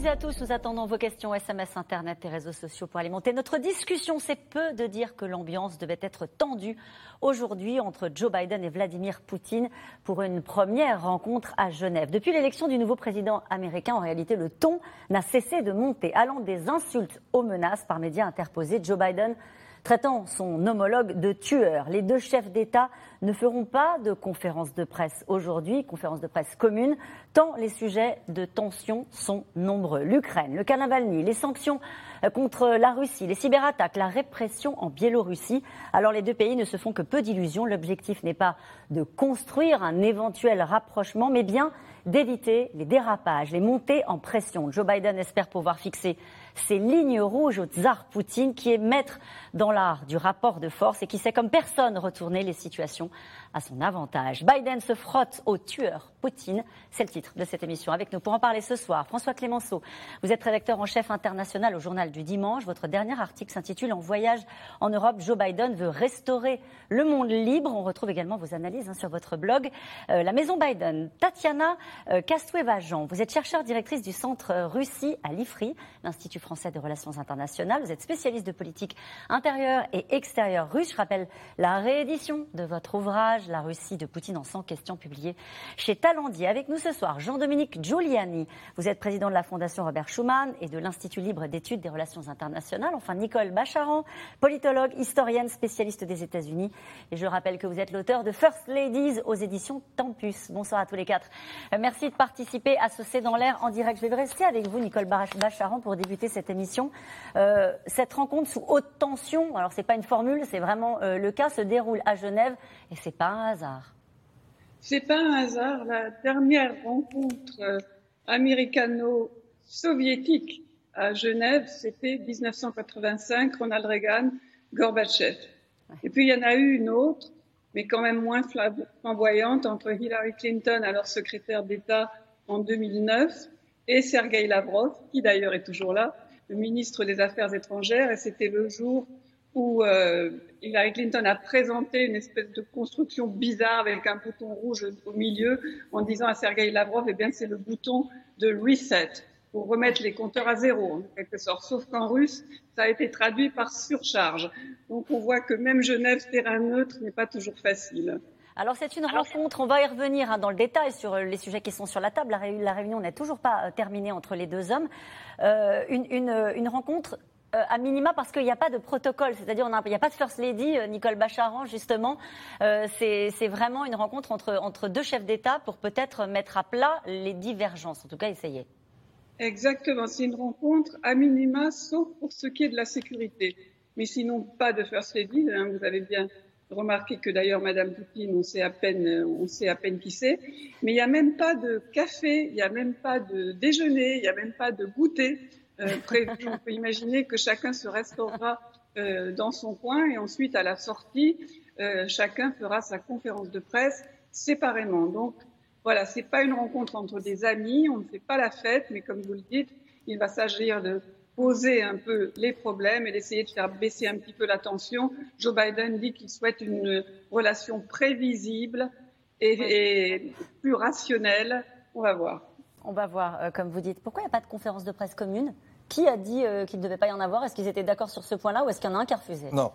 toutes à tous, nous attendons vos questions SMS, Internet et réseaux sociaux pour alimenter notre discussion. C'est peu de dire que l'ambiance devait être tendue aujourd'hui entre Joe Biden et Vladimir Poutine pour une première rencontre à Genève. Depuis l'élection du nouveau président américain, en réalité, le ton n'a cessé de monter, allant des insultes aux menaces par médias interposés. Joe Biden traitant son homologue de tueur. Les deux chefs d'État ne feront pas de conférence de presse aujourd'hui, conférence de presse commune, tant les sujets de tension sont nombreux. L'Ukraine, le cas les sanctions contre la Russie, les cyberattaques, la répression en Biélorussie. Alors les deux pays ne se font que peu d'illusions. L'objectif n'est pas de construire un éventuel rapprochement, mais bien d'éviter les dérapages, les montées en pression. Joe Biden espère pouvoir fixer ses lignes rouges au tsar Poutine, qui est maître dans l'art du rapport de force et qui sait comme personne retourner les situations à son avantage. Biden se frotte au tueur Poutine. C'est le titre de cette émission. Avec nous pour en parler ce soir, François Clémenceau. Vous êtes rédacteur en chef international au journal du dimanche. Votre dernier article s'intitule En voyage en Europe, Joe Biden veut restaurer le monde libre. On retrouve également vos analyses hein, sur votre blog. Euh, la maison Biden. Tatiana euh, Kastueva-Jean, vous êtes chercheure directrice du Centre Russie à l'IFRI, l'Institut français des relations internationales. Vous êtes spécialiste de politique intérieure et extérieure russe. Je rappelle la réédition de votre ouvrage la Russie de Poutine en 100 questions, publiées chez Talendier. Avec nous ce soir, Jean-Dominique Giuliani. Vous êtes président de la Fondation Robert Schuman et de l'Institut libre d'études des relations internationales. Enfin, Nicole Bacharan, politologue, historienne, spécialiste des États-Unis. Et je rappelle que vous êtes l'auteur de First Ladies aux éditions Tempus. Bonsoir à tous les quatre. Euh, merci de participer à ce C'est dans l'air en direct. Je vais rester avec vous, Nicole Bacharan, pour débuter cette émission. Euh, cette rencontre sous haute tension, alors c'est pas une formule, c'est vraiment euh, le cas, se déroule à Genève et c'est pas un hasard. C'est pas un hasard. La dernière rencontre euh, américano-soviétique à Genève, c'était 1985, Ronald Reagan, Gorbatchev. Et puis il y en a eu une autre, mais quand même moins flamboyante, entre Hillary Clinton, alors secrétaire d'État en 2009, et Sergei Lavrov, qui d'ailleurs est toujours là, le ministre des Affaires étrangères, et c'était le jour où euh, Hillary Clinton a présenté une espèce de construction bizarre avec un bouton rouge au milieu en disant à Sergei Lavrov, eh bien c'est le bouton de reset pour remettre les compteurs à zéro en quelque sorte. Sauf qu'en russe, ça a été traduit par surcharge. Donc on voit que même Genève, terrain neutre, n'est pas toujours facile. Alors c'est une rencontre, on va y revenir hein, dans le détail sur euh, les sujets qui sont sur la table. La, réunion n'est toujours pas euh, terminée entre les deux hommes. Euh, une, une, une rencontre euh, à minima parce qu'il n'y a pas de protocole, c'est-à-dire il n'y a pas de First Lady, euh, Nicole Bacharan justement. Euh, c'est vraiment une rencontre entre, deux chefs d'État pour peut-être mettre à plat les divergences, en tout cas essayer. Exactement, c'est une rencontre à minima, sauf pour ce qui est de la sécurité. Mais sinon, pas de First Lady. Hein, vous avez bien remarqué que d'ailleurs, Madame Poutine, on sait à peine, on sait à peine qui c'est. Mais il n'y a même pas de café, il n'y a même pas de déjeuner, il n'y a même pas de goûter. Euh, prévu. On peut imaginer que chacun se restaurera euh, dans son coin et ensuite, à la sortie, euh, chacun fera sa conférence de presse séparément. Donc, voilà, c'est pas une rencontre entre des amis, on ne fait pas la fête, mais comme vous le dites, il va s'agir de poser un peu les problèmes et d'essayer de faire baisser un petit peu la tension. Joe Biden dit qu'il souhaite une relation prévisible et, et plus rationnelle. On va voir. On va voir, comme vous dites. Pourquoi il n'y a pas de conférence de presse commune? Qui a dit euh, qu'il ne devait pas y en avoir? Est-ce qu'ils étaient d'accord sur ce point-là ou est-ce qu'il y en a un qui a refusé? Non,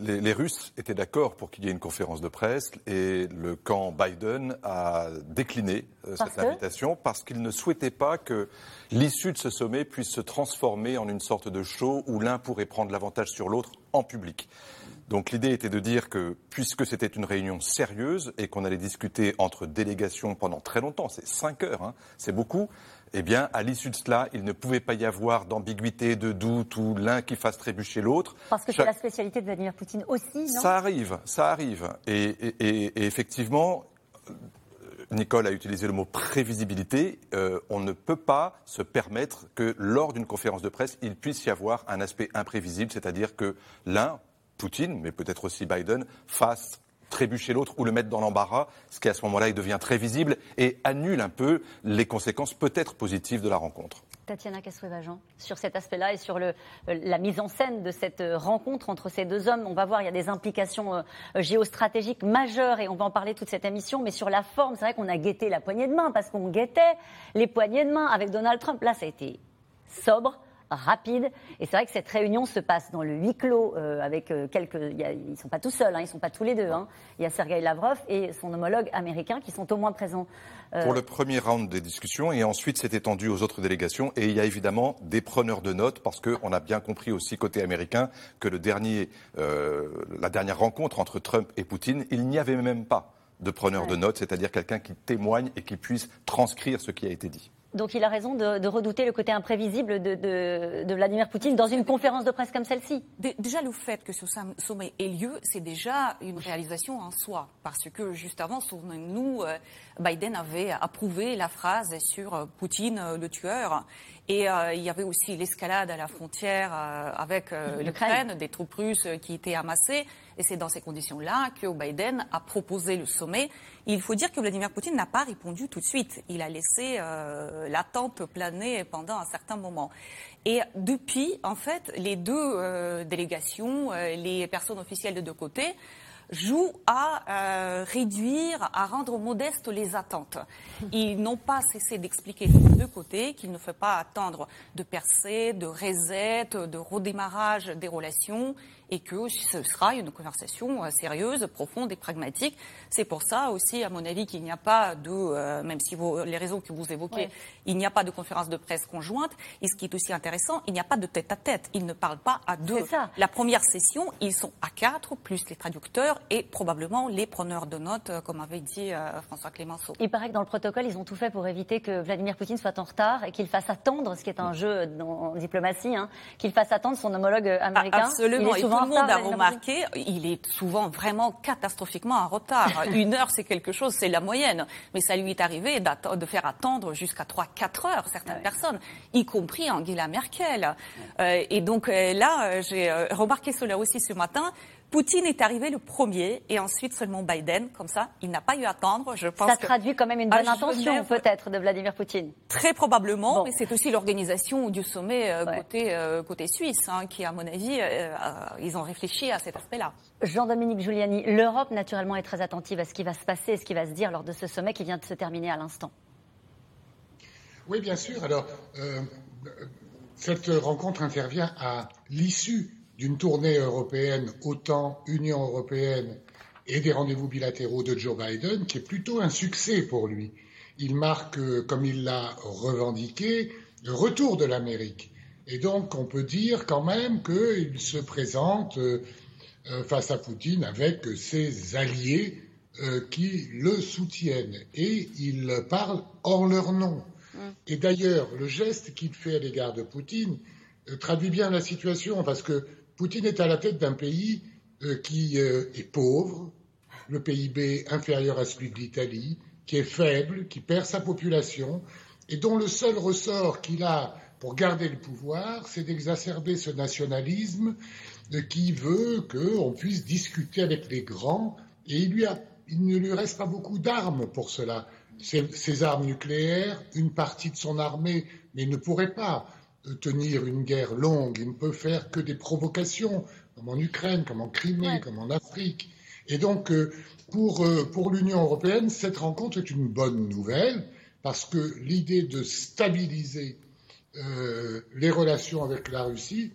les, les, Russes étaient d'accord pour qu'il y ait une conférence de presse et le camp Biden a décliné euh, cette invitation parce qu'il ne souhaitait pas que l'issue de ce sommet puisse se transformer en une sorte de show où l'un pourrait prendre l'avantage sur l'autre en public. Donc l'idée était de dire que puisque c'était une réunion sérieuse et qu'on allait discuter entre délégations pendant très longtemps, c'est cinq heures, hein, c'est beaucoup, eh bien, à l'issue de cela, il ne pouvait pas y avoir d'ambiguïté, de doute ou l'un qui fasse trébucher l'autre. Parce que c'est la spécialité de Vladimir Poutine aussi, non? Ça arrive, ça arrive. Et, effectivement, Nicole a utilisé le mot prévisibilité. Euh, on ne peut pas se permettre que lors d'une conférence de presse, il puisse y avoir un aspect imprévisible, c'est-à-dire que l'un, Poutine, mais peut-être aussi Biden, fasse trébucher l'autre ou le mettre dans l'embarras, ce qui à ce moment-là devient très visible et annule un peu les conséquences peut-être positives de la rencontre. Tatiana Cassueva-Jean, sur cet aspect-là et sur le, euh, la mise en scène de cette euh, rencontre entre ces deux hommes. On va voir, il y a des implications euh, géostratégiques majeures et on va en parler toute cette émission. Mais sur la forme, c'est vrai qu'on a guetté la poignée de main parce qu'on guettait les poignées de main avec Donald Trump. Là, ça a été sobre, rapide. Et c'est vrai que cette réunion se passe dans le huis clos euh, avec euh, quelques. ils ne sont pas tout seuls, hein, ils ne sont pas tous les deux. Hein. Il y a Sergei Lavrov et son homologue américain qui sont au moins présents. Euh, Pour le premier round des discussions, et ensuite c'est étendu aux autres délégations. Et il y a évidemment des preneurs de notes, parce qu'on a bien compris aussi côté américain que le dernier, la dernière rencontre entre Trump et Poutine, il n'y avait même pas de preneur de notes, c'est-à-dire quelqu'un qui témoigne et qui puisse transcrire ce qui a été dit. Donc il a raison de, redouter le côté imprévisible de, Vladimir Poutine dans une conférence de presse comme celle-ci. Déjà, le fait que ce sommet ait lieu, c'est déjà une réalisation en soi. Parce que juste avant, souvenez-nous, euh, Biden avait approuvé la phrase sur euh, Poutine euh, le tueur. Et il y avait aussi l'escalade à la frontière avec l'Ukraine, des troupes russes qui étaient amassées. Et c'est dans ces conditions-là que Biden a proposé le sommet. Il faut dire que Vladimir Poutine n'a pas répondu tout de suite. Il a laissé euh, l'attente planer pendant un certain moment. Et depuis, en fait, les deux euh, délégations, euh, les personnes officielles de deux côtés, jouent à réduire, à rendre modestes les attentes. Ils n'ont pas cessé d'expliquer de deux côtés qu'il ne faut pas attendre de percée, de reset, de redémarrage des relations et que ce sera une conversation euh, sérieuse, profonde et pragmatique. C'est pour ça aussi, à mon avis, qu'il n'y a pas de, euh, même si les raisons que vous évoquez, il n'y a pas de conférence de presse conjointe. Et ce qui est aussi intéressant, il n'y a pas de tête-à-tête. Ils ne parlent pas à deux. La première session, ils sont à quatre, plus les traducteurs et probablement les preneurs de notes, euh, comme avait dit François Clémenceau. Il paraît que dans le protocole, ils ont tout fait pour éviter que Vladimir Poutine soit en retard et qu'il fasse attendre, ce qui est un jeu en diplomatie, hein, qu'il fasse attendre son homologue américain. absolument le monde a remarqué, il est souvent vraiment catastrophiquement en retard. Une heure, c'est quelque chose, c'est la moyenne. Mais ça lui est arrivé de faire attendre jusqu'à 3-4 heures certaines personnes, y compris Angela Merkel. Euh, et donc euh, là, euh, j'ai remarqué cela aussi ce matin. Poutine est arrivé le premier et ensuite seulement Biden. Comme ça, il n'a pas eu à attendre. Je pense ça traduit quand même une bonne intention, peut-être, de Vladimir Poutine. Très probablement, mais c'est aussi l'organisation du sommet euh, côté, euh, côté suisse, hein, qui, à mon avis, euh, ils ont réfléchi à cet aspect-là. Jean-Dominique Giuliani, l'Europe, naturellement, est très attentive à ce qui va se passer, ce qui va se dire lors de ce sommet qui vient de se terminer à l'instant. Oui, bien sûr. Alors, cette rencontre intervient à l'issue d'une tournée européenne autant Union européenne et des rendez-vous bilatéraux de Joe Biden, qui est plutôt un succès pour lui. Il marque, euh, comme il l'a revendiqué, le retour de l'Amérique. Et donc, on peut dire quand même qu'il se présente euh, euh, face à Poutine avec ses alliés qui le soutiennent. Et il parle hors leur nom. Mmh. Et d'ailleurs, le geste qu'il fait à l'égard de Poutine traduit bien la situation, parce que Poutine est à la tête d'un pays euh, qui euh, est pauvre, le PIB inférieur à celui de l'Italie, qui est faible, qui perd sa population, et dont le seul ressort qu'il a pour garder le pouvoir, c'est d'exacerber ce nationalisme euh, qui veut qu'on puisse discuter avec les grands, et il, ne lui reste pas beaucoup d'armes pour cela. Ses, armes nucléaires, une partie de son armée, mais il ne pourrait pas tenir une guerre longue, il ne peut faire que des provocations, comme en Ukraine, comme en Crimée, comme en Afrique. Et donc, euh, pour, euh, pour l'Union européenne, cette rencontre est une bonne nouvelle, parce que l'idée de stabiliser euh, les relations avec la Russie,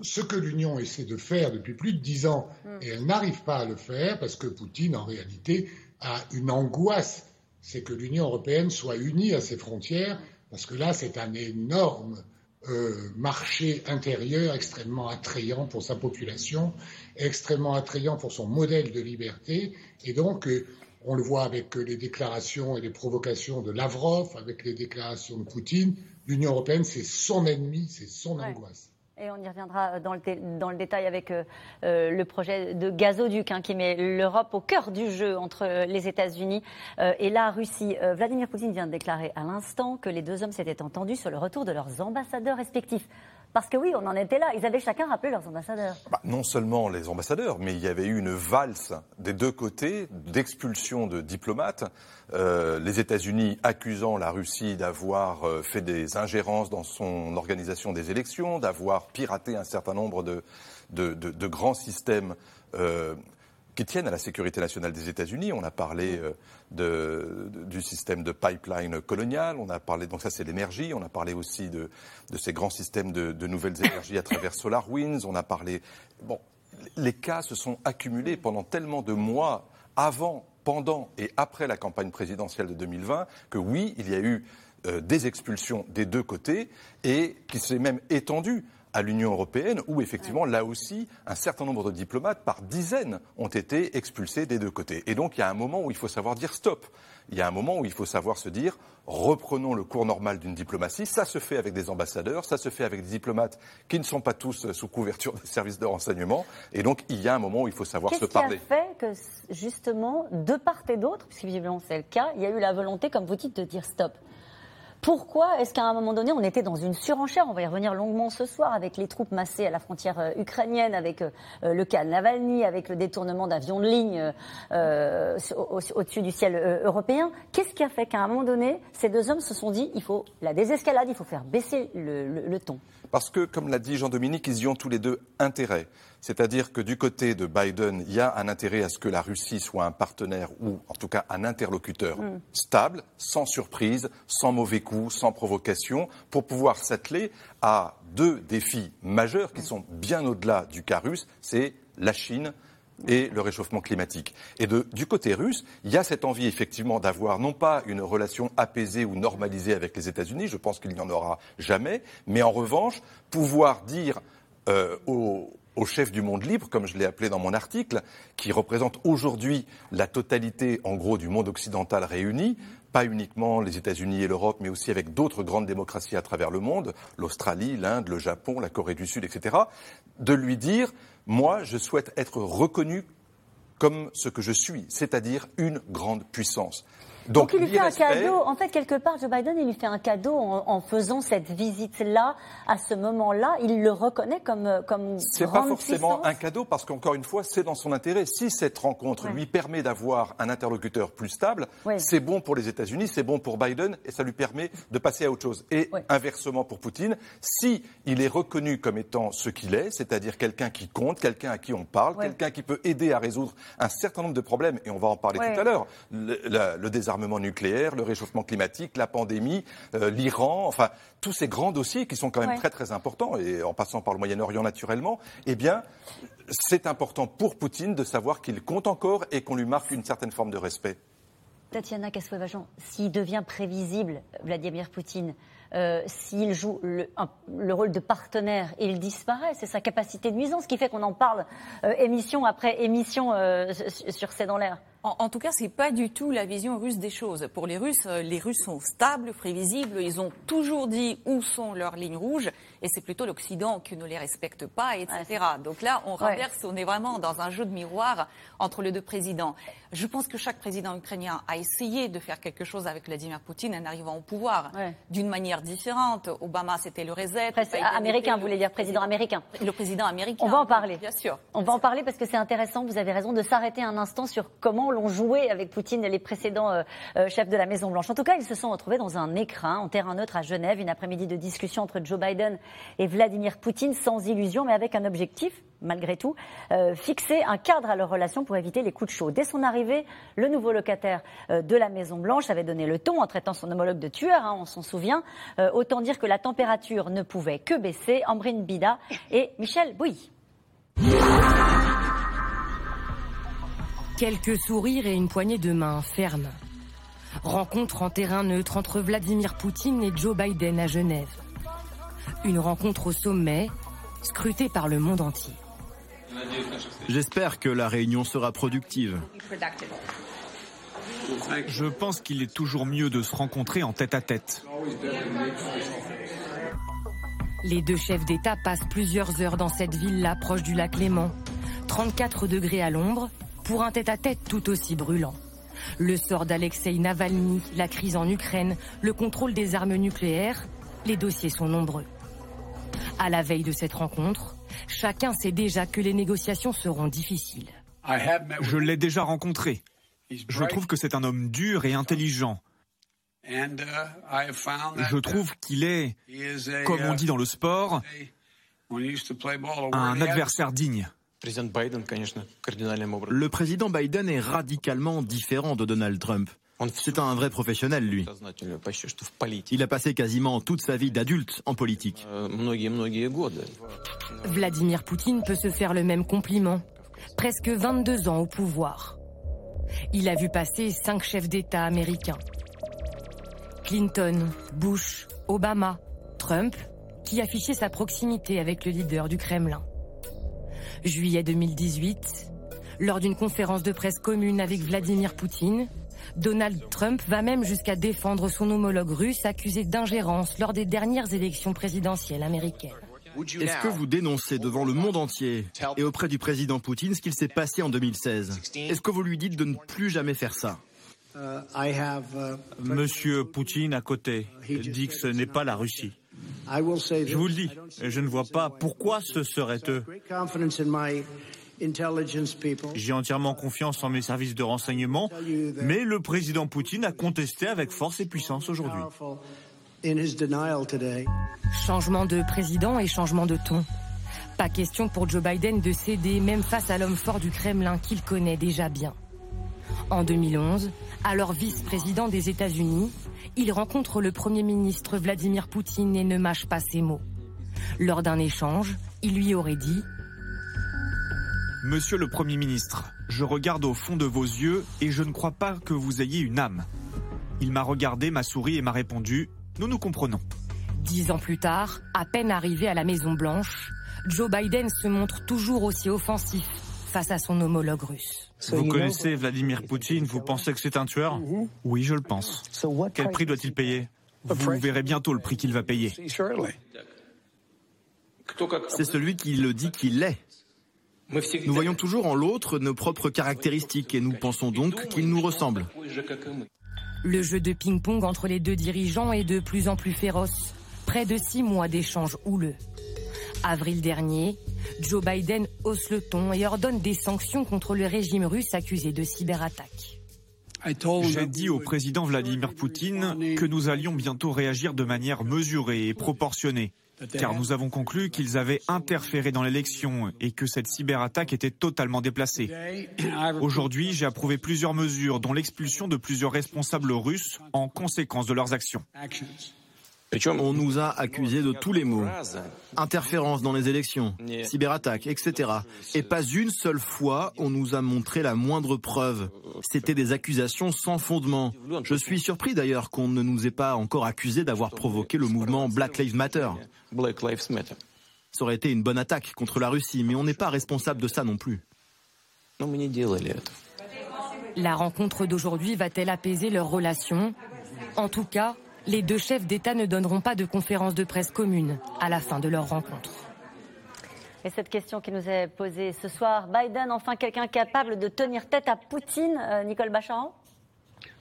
ce que l'Union essaie de faire depuis plus de dix ans, mm. et elle n'arrive pas à le faire, parce que Poutine, en réalité, a une angoisse, c'est que l'Union européenne soit unie à ses frontières, parce que là, c'est un énorme euh, marché intérieur extrêmement attrayant pour sa population, extrêmement attrayant pour son modèle de liberté. Et donc, euh, on le voit avec les déclarations et les provocations de Lavrov, avec les déclarations de Poutine. L'Union européenne, c'est son ennemi, c'est son angoisse. Et on y reviendra dans le, dans le détail avec euh, euh, le projet de gazoduc hein, qui met l'Europe au cœur du jeu entre les États-Unis euh, et la Russie. Vladimir Poutine vient de déclarer à l'instant que les deux hommes s'étaient entendus sur le retour de leurs ambassadeurs respectifs. Parce que oui, on en était là. Ils avaient chacun rappelé leurs ambassadeurs. Bah, non seulement les ambassadeurs, mais il y avait eu une valse des deux côtés d'expulsion de diplomates. Euh, les États-Unis accusant la Russie d'avoir euh, fait des ingérences dans son organisation des élections, d'avoir piraté un certain nombre de, grands systèmes. Euh, qui tiennent à la sécurité nationale des États-Unis. On a parlé euh, de, du système de pipeline colonial, on a parlé, donc ça c'est l'énergie, on a parlé aussi de, de ces grands systèmes de, de, nouvelles énergies à travers SolarWinds, on a parlé. Bon, les cas se sont accumulés pendant tellement de mois avant, pendant et après la campagne présidentielle de 2020 que oui, il y a eu euh, des expulsions des deux côtés et qui s'est même étendu à l'Union européenne, où effectivement, là aussi, un certain nombre de diplomates, par dizaines, ont été expulsés des deux côtés. Et donc, il y a un moment où il faut savoir dire stop. Il y a un moment où il faut savoir se dire reprenons le cours normal d'une diplomatie. Ça se fait avec des ambassadeurs, ça se fait avec des diplomates qui ne sont pas tous sous couverture des services de renseignement. Et donc, il y a un moment où il faut savoir se parler. Qu'est-ce qui a fait que, justement, de part et d'autre, puisque visiblement c'est le cas, il y a eu la volonté, comme vous dites, de dire stop? Pourquoi est-ce qu'à un moment donné, on était dans une surenchère? On va y revenir longuement ce soir avec les troupes massées à la frontière euh, ukrainienne, avec euh, euh, le cas Navalny, avec le détournement d'avions de ligne au-dessus du ciel européen. Qu'est-ce qui a fait qu'à un moment donné, ces deux hommes se sont dit il faut la désescalade, il faut faire baisser le ton? Parce que, comme l'a dit Jean-Dominique, ils y ont tous les deux intérêt. C'est-à-dire que du côté de Biden, il y a un intérêt à ce que la Russie soit un partenaire ou en tout cas un interlocuteur mm. stable, sans surprise, sans mauvais coups, sans provocation, pour pouvoir s'atteler à deux défis majeurs qui sont bien au-delà du cas russe, c'est la Chine et le réchauffement climatique. Et du côté russe, il y a cette envie effectivement d'avoir non pas une relation apaisée ou normalisée avec les États-Unis, je pense qu'il n'y en aura jamais, mais en revanche, pouvoir dire euh, aux, au chef du monde libre, comme je l'ai appelé dans mon article, qui représente aujourd'hui la totalité, en gros, du monde occidental réuni, pas uniquement les États-Unis et l'Europe, mais aussi avec d'autres grandes démocraties à travers le monde, l'Australie, l'Inde, le Japon, la Corée du Sud, etc., de lui dire, moi, je souhaite être reconnu comme ce que je suis, c'est-à-dire une grande puissance. Donc, il lui fait un cadeau. En fait, quelque part, Joe Biden, il lui fait un cadeau en, faisant cette visite-là, à ce moment-là. Il le reconnaît comme comme C'est pas forcément un cadeau parce qu'encore une fois, c'est dans son intérêt. Si cette rencontre lui permet d'avoir un interlocuteur plus stable, c'est bon pour les États-Unis, c'est bon pour Biden et ça lui permet de passer à autre chose. Et inversement pour Poutine, si il est reconnu comme étant ce qu'il est, c'est-à-dire quelqu'un qui compte, quelqu'un à qui on parle, quelqu'un qui peut aider à résoudre un certain nombre de problèmes, et on va en parler tout à l'heure, le, le désarmement l'armement nucléaire, le réchauffement climatique, la pandémie, euh, l'Iran, enfin tous ces grands dossiers qui sont quand même très très importants et en passant par le Moyen-Orient naturellement, eh bien c'est important pour Poutine de savoir qu'il compte encore et qu'on lui marque une certaine forme de respect. Tatiana Kassoua-Vajan, s'il devient prévisible, Vladimir Poutine, euh, s'il joue le, rôle de partenaire, il disparaît. C'est sa capacité de nuisance qui fait qu'on en parle euh, émission après émission sur C'est dans l'air. En, tout cas, c'est pas du tout la vision russe des choses. Pour les Russes, euh, les Russes sont stables, prévisibles. Ils ont toujours dit où sont leurs lignes rouges, et c'est plutôt l'Occident qui ne les respecte pas, etc. Donc là, on renverse. On est vraiment dans un jeu de miroir entre les deux présidents. Je pense que chaque président ukrainien a essayé de faire quelque chose avec Vladimir Poutine en arrivant au pouvoir d'une manière différente. Obama, c'était le reset. américain, vous voulez dire président américain. Le président américain. On va en parler. Bien sûr. On va en parler parce que c'est intéressant. Vous avez raison de s'arrêter un instant sur comment l'ont joué avec Poutine les précédents euh, euh, chefs de la Maison Blanche. En tout cas, ils se sont retrouvés dans un écrin en terrain neutre à Genève, une après-midi de discussion entre Joe Biden et Vladimir Poutine, sans illusion, mais avec un objectif, malgré tout, euh, fixer un cadre à leur relation pour éviter les coups de chaud. Dès son arrivée, le nouveau locataire de la Maison Blanche avait donné le ton en traitant son homologue de tueur, hein, on s'en souvient. autant dire que la température ne pouvait que baisser. Ambrine Bida et Michel Bouilly. Quelques sourires et une poignée de main ferme. Rencontre en terrain neutre entre Vladimir Poutine et Joe Biden à Genève. Une rencontre au sommet, scrutée par le monde entier. J'espère que la réunion sera productive. Je pense qu'il est toujours mieux de se rencontrer en tête à tête. Les deux chefs d'État passent plusieurs heures dans cette ville-là proche du lac Léman. 34 degrés à l'ombre, pour un tête-à-tête tout aussi brûlant. Le sort d'Alexei Navalny, la crise en Ukraine, le contrôle des armes nucléaires, les dossiers sont nombreux. À la veille de cette rencontre, chacun sait déjà que les négociations seront difficiles. Je l'ai déjà rencontré. Je trouve que c'est un homme dur et intelligent. Je trouve qu'il est, comme on dit dans le sport, un adversaire digne. Le président Biden est radicalement différent de Donald Trump. C'est un vrai professionnel, lui. Il a passé quasiment toute sa vie d'adulte en politique. Vladimir Poutine peut se faire le même compliment. Presque 22 ans au pouvoir. Il a vu passer cinq chefs d'État américains. Clinton, Bush, Obama, Trump, qui affichait sa proximité avec le leader du Kremlin. Juillet 2018, lors d'une conférence de presse commune avec Vladimir Poutine, Donald Trump va même jusqu'à défendre son homologue russe accusé d'ingérence lors des dernières élections présidentielles américaines. Est-ce que vous dénoncez devant le monde entier et auprès du président Poutine ce qu'il s'est passé en 2016 Est-ce que vous lui dites de ne plus jamais faire ça? Monsieur Poutine à côté dit que ce n'est pas la Russie. Je vous le dis, je ne vois pas pourquoi ce serait eux. J'ai entièrement confiance en mes services de renseignement, mais le président Poutine a contesté avec force et puissance aujourd'hui. Changement de président et changement de ton. Pas question pour Joe Biden de céder même face à l'homme fort du Kremlin qu'il connaît déjà bien. En 2011, alors vice-président des États-Unis, il rencontre le Premier ministre Vladimir Poutine et ne mâche pas ses mots. Lors d'un échange, il lui aurait dit ⁇ Monsieur le Premier ministre, je regarde au fond de vos yeux et je ne crois pas que vous ayez une âme. Il m'a regardé, m'a souri et m'a répondu ⁇ Nous nous comprenons ⁇ Dix ans plus tard, à peine arrivé à la Maison Blanche, Joe Biden se montre toujours aussi offensif face à son homologue russe. Vous connaissez Vladimir Poutine, vous pensez que c'est un tueur Oui, je le pense. Quel prix doit-il payer Vous verrez bientôt le prix qu'il va payer. C'est celui qui le dit qu'il est. Nous voyons toujours en l'autre nos propres caractéristiques et nous pensons donc qu'il nous ressemble. Le jeu de ping-pong entre les deux dirigeants est de plus en plus féroce. Près de six mois d'échanges houleux. Avril dernier, Joe Biden hausse le ton et ordonne des sanctions contre le régime russe accusé de cyberattaque. J'ai dit au président Vladimir Poutine que nous allions bientôt réagir de manière mesurée et proportionnée car nous avons conclu qu'ils avaient interféré dans l'élection et que cette cyberattaque était totalement déplacée. Aujourd'hui, j'ai approuvé plusieurs mesures, dont l'expulsion de plusieurs responsables russes en conséquence de leurs actions. On nous a accusés de tous les maux. Interférence dans les élections, cyberattaque, etc. Et pas une seule fois on nous a montré la moindre preuve. C'était des accusations sans fondement. Je suis surpris d'ailleurs qu'on ne nous ait pas encore accusés d'avoir provoqué le mouvement Black Lives Matter. Ça aurait été une bonne attaque contre la Russie, mais on n'est pas responsable de ça non plus. La rencontre d'aujourd'hui va-t-elle apaiser leurs relations? En tout cas, les deux chefs d'État ne donneront pas de conférence de presse commune à la fin de leur rencontre. Et cette question qui nous est posée ce soir, Biden, enfin quelqu'un capable de tenir tête à Poutine, euh, Nicole Bacharan?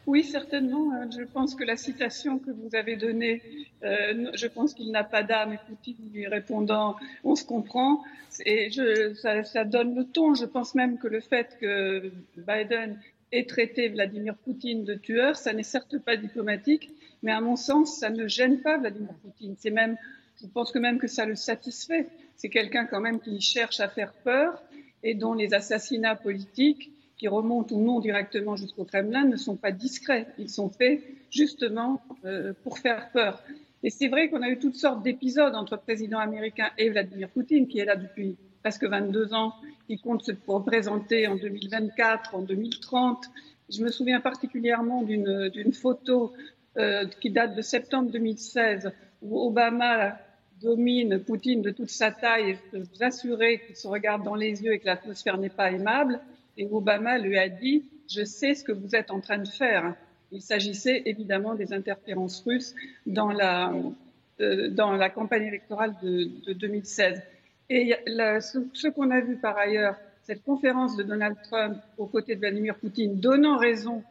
Oui, certainement. Euh, je pense que la citation que vous avez donnée, euh, je pense qu'il n'a pas d'âme. Et Poutine lui répondant, on se comprend. Et je, ça, ça, donne le ton. Je pense même que le fait que Biden ait traité Vladimir Poutine de tueur, ça n'est certes pas diplomatique, mais à mon sens, ça ne gêne pas Vladimir Poutine. C'est même, je pense que même que ça le satisfait. C'est quelqu'un quand même qui cherche à faire peur et dont les assassinats politiques, qui remontent ou non directement jusqu'au Kremlin, ne sont pas discrets. Ils sont faits justement euh, pour faire peur. Et c'est vrai qu'on a eu toutes sortes d'épisodes entre le président américain et Vladimir Poutine, qui est là depuis presque 22 ans, qui compte se représenter en 2024, en 2030. Je me souviens particulièrement d'une photo euh, qui date de septembre 2016, où Obama domine Poutine de toute sa taille et je peux vous assurer qu'il se regarde dans les yeux et que l'atmosphère n'est pas aimable. Et Obama lui a dit, je sais ce que vous êtes en train de faire. Il s'agissait évidemment des interférences russes dans la, euh, campagne électorale de, de 2016. Et ce qu'on a vu par ailleurs, cette conférence de Donald Trump aux côtés de Vladimir Poutine, donnant raison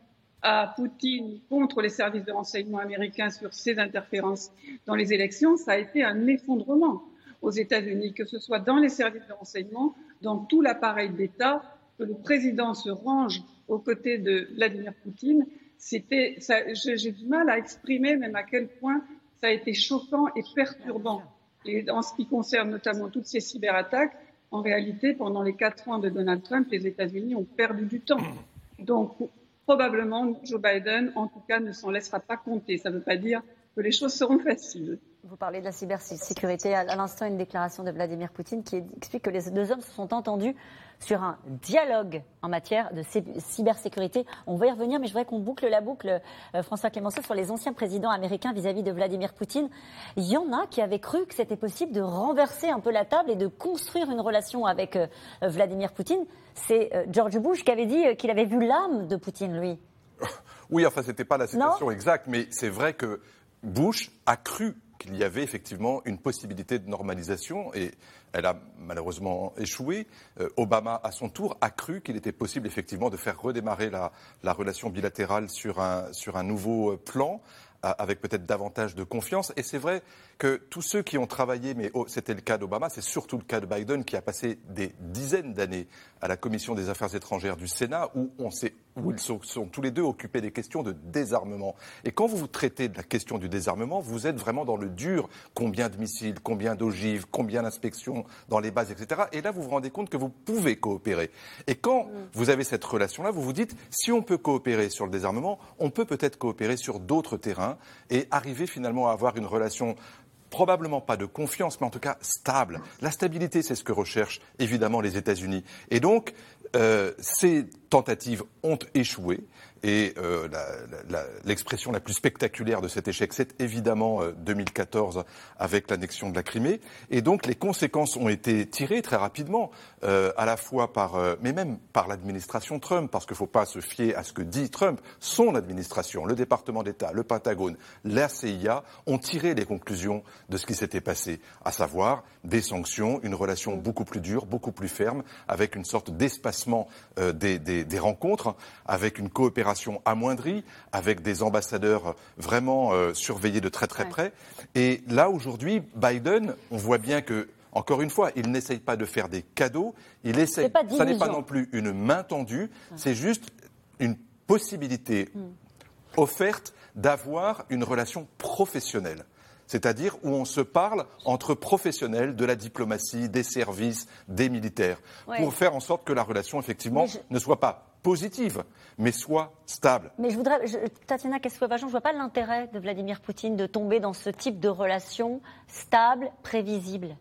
à Poutine contre les services de renseignement américains sur ses interférences dans les élections, ça a été un effondrement aux États-Unis, que ce soit dans les services de renseignement, dans tout l'appareil d'État, que le président se range aux côtés de Vladimir Poutine. C'était, j'ai du mal à exprimer même à quel point ça a été choquant et perturbant. Et en ce qui concerne notamment toutes ces cyberattaques, En réalité, pendant les quatre ans de Donald Trump, les États-Unis ont perdu du temps. Donc, probablement, Joe Biden, en tout cas, ne s'en laissera pas compter. Ça ne veut pas dire que les choses seront faciles. Vous parlez de la cybersécurité. À l'instant, une déclaration de Vladimir Poutine qui explique que les deux hommes se sont entendus sur un dialogue en matière de cybersécurité. On va y revenir, mais je voudrais qu'on boucle la boucle, euh, François Clémenceau, sur les anciens présidents américains vis-à-vis de Vladimir Poutine. Il y en a qui avaient cru que c'était possible de renverser un peu la table et de construire une relation avec euh, Vladimir Poutine. C'est euh, George Bush qui avait dit qu'il avait vu l'âme de Poutine, lui. Oui, enfin, c'était pas la situation exacte, mais c'est vrai que Bush a cru qu'il y avait effectivement une possibilité de normalisation et elle a malheureusement échoué. Euh, Obama, à son tour, a cru qu'il était possible effectivement de faire redémarrer la, la relation bilatérale sur un, sur un nouveau plan avec peut-être davantage de confiance. Et c'est vrai que tous ceux qui ont travaillé, mais c'était le cas d'Obama, c'est surtout le cas de Biden, qui a passé des dizaines d'années à la Commission des Affaires étrangères du Sénat, où, on sait, où ils sont, sont, tous les deux occupés des questions de désarmement. Et quand vous vous traitez de la question du désarmement, vous êtes vraiment dans le dur. Combien de missiles, combien d'ogives, combien d'inspections dans les bases, etc. Et là, vous vous rendez compte que vous pouvez coopérer. Et quand mm. vous avez cette relation-là, vous vous dites, si on peut coopérer sur le désarmement, on peut peut-être coopérer sur d'autres terrains et arriver finalement à avoir une relation probablement pas de confiance, mais en tout cas stable. La stabilité, c'est ce que recherchent évidemment les États-Unis. Et donc, euh, ces tentatives ont échoué. Et euh, l'expression la, plus spectaculaire de cet échec, c'est évidemment 2014 euh, avec l'annexion de la Crimée. Et donc les conséquences ont été tirées très rapidement, euh, à la fois par, mais même par l'administration Trump, parce qu'il ne faut pas se fier à ce que dit Trump. Son administration, le département d'État, le Pentagone, la CIA ont tiré les conclusions de ce qui s'était passé, à savoir des sanctions, une relation beaucoup plus dure, beaucoup plus ferme, avec une sorte d'espacement des, des, des rencontres, avec une coopération amoindrie, avec des ambassadeurs vraiment euh, surveillés de très très près. Et là, aujourd'hui, Biden, on voit bien que encore une fois, il n'essaye pas de faire des cadeaux. Il essaye. Ça n'est pas non plus une main tendue. C'est juste une possibilité hmm. offerte d'avoir une relation professionnelle. C'est-à-dire où on se parle entre professionnels de la diplomatie, des services, des militaires, pour faire en sorte que la relation, effectivement, ne soit pas positive, mais soit stable. Mais je voudrais, Tatiana je ne vois pas l'intérêt de Vladimir Poutine de tomber dans ce type de relation stable, prévisible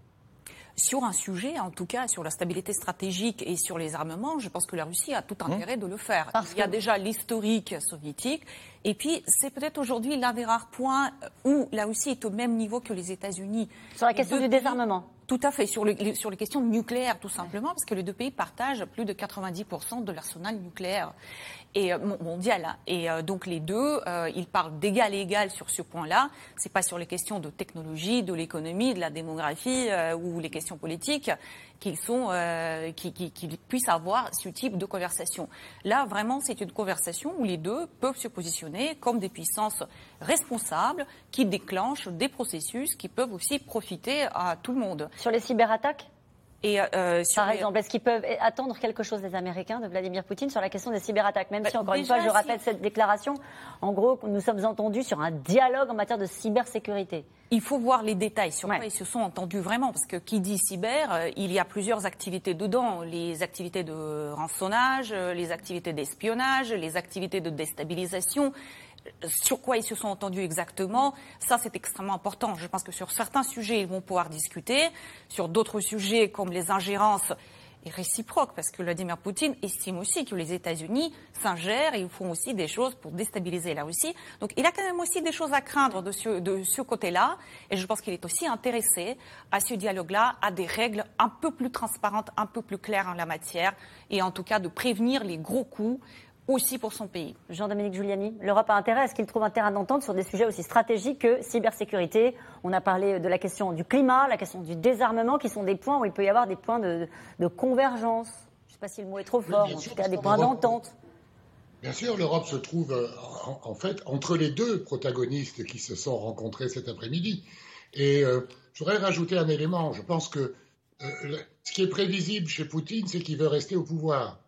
sur un sujet, en tout cas sur la stabilité stratégique et sur les armements, je pense que la Russie a tout mmh. intérêt de le faire. Il y a déjà l'historique soviétique, et puis c'est peut-être aujourd'hui l'un des rares points où la Russie est au même niveau que les États-Unis. Sur la question du désarmement tout à fait, sur, sur les questions nucléaires, tout simplement, parce que les deux pays partagent plus de 90% de l'arsenal nucléaire et euh, mondial. Hein. Et euh, donc les deux, euh, ils parlent d'égal égal sur ce point-là. C'est pas sur les questions de technologie, de l'économie, de la démographie ou les questions politiques qu'ils sont, qu'ils puissent avoir ce type de conversation. Là, vraiment, c'est une conversation où les deux peuvent se positionner comme des puissances responsables qui déclenchent des processus qui peuvent aussi profiter à tout le monde. Sur les cyberattaques? Et euh, Par exemple, est-ce qu'ils peuvent attendre quelque chose des Américains, de Vladimir Poutine, sur la question des cyberattaques? Même si, bah, encore une fois, je rappelle cette déclaration, en gros, nous sommes entendus sur un dialogue en matière de cybersécurité. Il faut voir les détails sur quoi ils se sont entendus vraiment, parce que qui dit cyber, euh, il y a plusieurs activités dedans. Les activités de rançonnage, euh, les activités d'espionnage, les activités de déstabilisation sur quoi ils se sont entendus exactement, ça c'est extrêmement important. Je pense que sur certains sujets, ils vont pouvoir discuter. Sur d'autres sujets, comme les ingérences, et réciproques, parce que Vladimir Poutine estime aussi que les États-Unis s'ingèrent et font aussi des choses pour déstabiliser la Russie. Donc il a quand même aussi des choses à craindre de ce, de ce côté-là. Et je pense qu'il est aussi intéressé à ce dialogue-là, à des règles un peu plus transparentes, un peu plus claires en la matière, et en tout cas de prévenir les gros coups aussi pour son pays. Jean-Dominique Giuliani, l'Europe a intérêt à ce qu'il trouve un terrain d'entente sur des sujets aussi stratégiques que cybersécurité. On a parlé de la question du climat, la question du désarmement, qui sont des points où il peut y avoir des points de, convergence. Je ne sais pas si le mot est trop fort, en tout cas des points d'entente. Bien sûr, l'Europe se trouve euh, en, fait entre les deux protagonistes qui se sont rencontrés cet après-midi. Et euh, je voudrais rajouter un élément. Je pense que euh, ce qui est prévisible chez Poutine, c'est qu'il veut rester au pouvoir.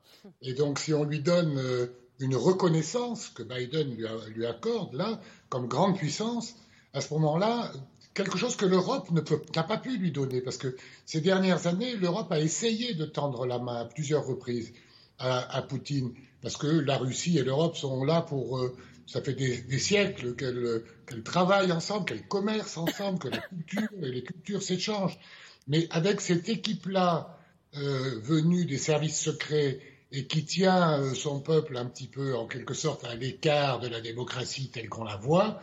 Et donc, si on lui donne euh, une reconnaissance que Biden lui, accorde, là, comme grande puissance, à ce moment-là, quelque chose que l'Europe n'a pas pu lui donner, parce que ces dernières années, l'Europe a essayé de tendre la main à plusieurs reprises à, Poutine, parce que la Russie et l'Europe sont là pour... Euh, ça fait des, siècles qu'elles travaillent ensemble, qu'elles commercent ensemble, que la culture et les cultures s'échangent. Mais avec cette équipe-là, euh, venue des services secrets et qui tient euh, son peuple un petit peu, en quelque sorte, à l'écart de la démocratie telle qu'on la voit,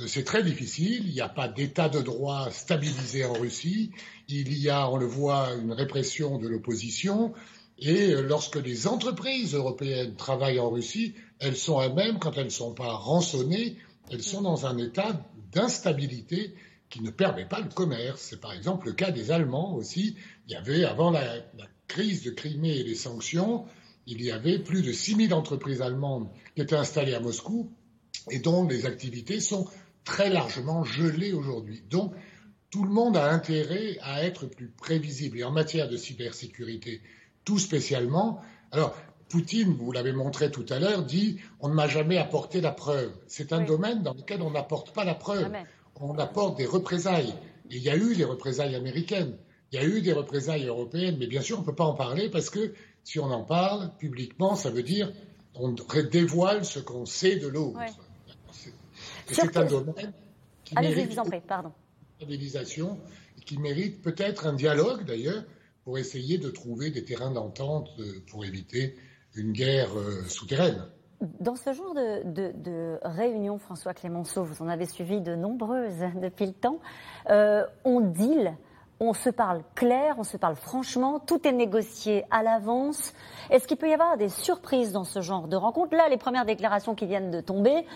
euh, c'est très difficile. Il n'y a pas d'état de droit stabilisé en Russie. Il y a, on le voit, une répression de l'opposition. Et euh, lorsque les entreprises européennes travaillent en Russie, elles sont elles-mêmes, quand elles ne sont pas rançonnées, elles sont dans un état d'instabilité qui ne permet pas le commerce. C'est par exemple le cas des Allemands aussi. Il y avait, avant la, la crise de Crimée et les sanctions, il y avait plus de 6000 entreprises allemandes qui étaient installées à Moscou et dont les activités sont très largement gelées aujourd'hui. Donc, tout le monde a intérêt à être plus prévisible. Et en matière de cybersécurité, tout spécialement. Alors, Poutine, vous l'avez montré tout à l'heure, dit on ne m'a jamais apporté la preuve. C'est un domaine dans lequel on n'apporte pas la preuve. On apporte des représailles. Et il y a eu des représailles américaines. Il y a eu des représailles européennes, mais bien sûr, on ne peut pas en parler parce que si on en parle publiquement, ça veut dire on dévoile ce qu'on sait de l'autre. C'est un domaine qui mérite pardon. stabilisation et qui mérite peut-être un dialogue d'ailleurs pour essayer de trouver des terrains d'entente euh, pour éviter une guerre euh, souterraine. Dans ce genre de, de, réunion, François Clémenceau, vous en avez suivi de nombreuses depuis le temps, euh, on deal, on se parle clair, on se parle franchement, tout est négocié à l'avance. Est-ce qu'il peut y avoir des surprises dans ce genre de rencontre? Là, les premières déclarations qui viennent de tomber,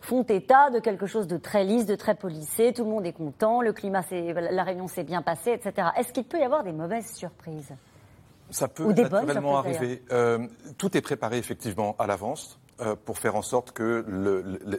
font état de quelque chose de très lisse, de très polissé, tout le monde est content, le climat, la réunion s'est bien passée, etc. Est-ce qu'il peut y avoir des mauvaises surprises? Ça peut naturellement arriver. Euh, tout est préparé effectivement à l'avance euh, pour faire en sorte que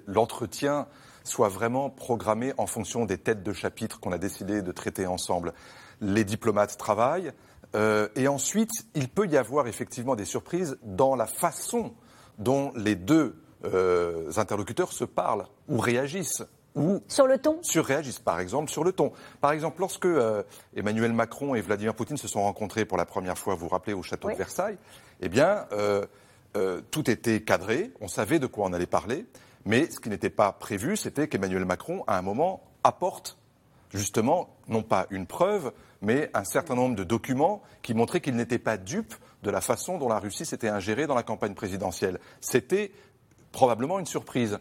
l'entretien soit vraiment programmé en fonction des têtes de chapitre qu'on a décidé de traiter ensemble. Les diplomates travaillent euh, et ensuite il peut y avoir effectivement des surprises dans la façon dont les deux euh, interlocuteurs se parlent ou réagissent. Ou sur le ton? Surréagissent, par exemple, sur le ton. Par exemple, lorsque euh, Emmanuel Macron et Vladimir Poutine se sont rencontrés pour la première fois, vous vous rappelez, au château de Versailles, eh bien, euh, tout était cadré, on savait de quoi on allait parler, mais ce qui n'était pas prévu, c'était qu'Emmanuel Macron, à un moment, apporte justement, non pas une preuve, mais un certain nombre de documents qui montraient qu'il n'était pas dupe de la façon dont la Russie s'était ingérée dans la campagne présidentielle. C'était probablement une surprise.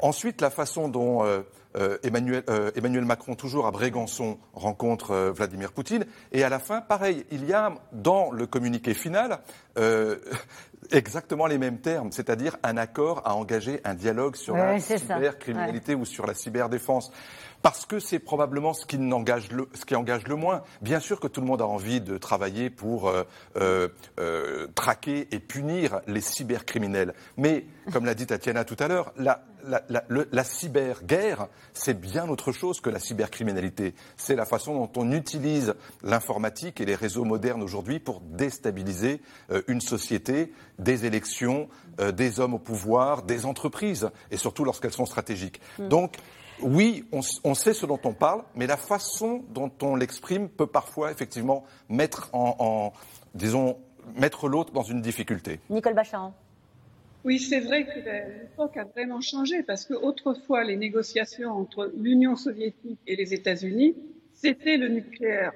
Ensuite, la façon dont euh, euh, Emmanuel, euh, Emmanuel, Macron, toujours à Brégançon, rencontre Vladimir Poutine. Et à la fin, pareil, il y a dans le communiqué final exactement les mêmes termes, c'est-à-dire un accord à engager un dialogue sur la cybercriminalité ou sur la cyberdéfense parce que c'est probablement ce qui, engage le, ce qui engage le moins. Bien sûr que tout le monde a envie de travailler pour euh, euh, euh, traquer et punir les cybercriminels. Mais, comme l'a dit Tatiana tout à l'heure, la, la, la, la cyberguerre, c'est bien autre chose que la cybercriminalité. C'est la façon dont on utilise l'informatique et les réseaux modernes aujourd'hui pour déstabiliser une société, des élections, des hommes au pouvoir, des entreprises, et surtout lorsqu'elles sont stratégiques. Mm. Donc, oui, on, sait ce dont on parle, mais la façon dont on l'exprime peut parfois effectivement mettre en, disons, mettre l'autre dans une difficulté. Nicole Bacharan. Oui, c'est vrai que l'époque a vraiment changé parce que autrefois, les négociations entre l'Union soviétique et les États-Unis, c'était le nucléaire,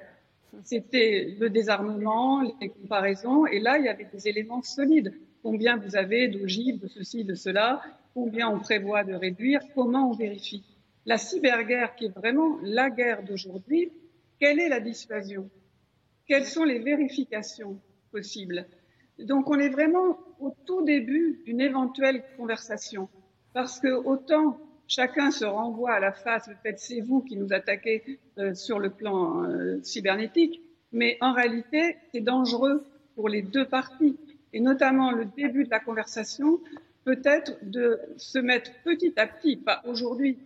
c'était le désarmement, les comparaisons, et là, il y avait des éléments solides. Combien vous avez d'ogives, de ceci, de cela, combien on prévoit de réduire, comment on vérifie. La cyberguerre, qui est vraiment la guerre d'aujourd'hui, quelle est la dissuasion? Quelles sont les vérifications possibles? Donc on est vraiment au tout début d'une éventuelle conversation, parce que autant chacun se renvoie à la face, fait c'est vous qui nous attaquez euh, sur le plan euh, cybernétique, mais en réalité c'est dangereux pour les deux parties, et notamment le début de la conversation peut-être de se mettre petit à petit, pas aujourd'hui,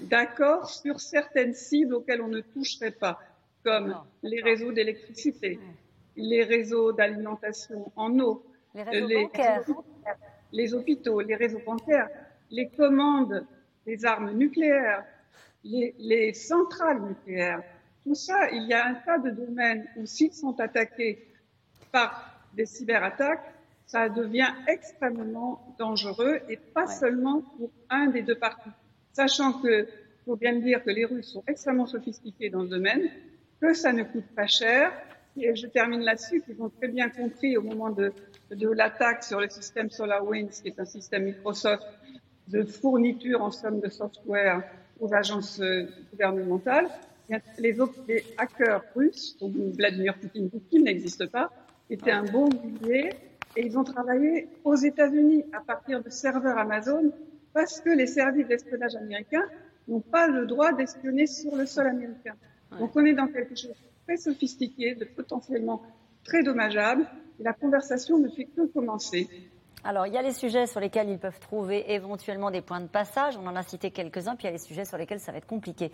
d'accord sur certaines cibles auxquelles on ne toucherait pas, comme les réseaux d'électricité, les réseaux d'alimentation en eau, les, les, hôpitaux, les réseaux bancaires, les commandes des armes nucléaires. les, les centrales nucléaires. Tout ça, il y a un tas de domaines où s'ils sont attaqués par des cyberattaques, ça devient extrêmement dangereux et pas seulement pour un des deux parties. Sachant que, faut bien dire que les Russes sont extrêmement sophistiqués dans le domaine, que ça ne coûte pas cher. Et je termine là-dessus, qu'ils ont très bien compris au moment de, de l'attaque sur le système SolarWinds, qui est un système Microsoft de fourniture en somme de software aux agences euh, gouvernementales. Les, les hackers russes, dont Vladimir Poutine, Poutine n'existe pas, étaient un bon millier et ils ont travaillé aux États-Unis à partir de serveurs Amazon parce que les services d'espionnage américains n'ont pas le droit d'espionner sur le sol américain. Donc on est dans quelque chose de très sophistiqué, de potentiellement très dommageable, la conversation ne fait que commencer. Alors, il y a les sujets sur lesquels ils peuvent trouver éventuellement des points de passage. On en a cité quelques-uns. Puis il y a les sujets sur lesquels ça va être compliqué.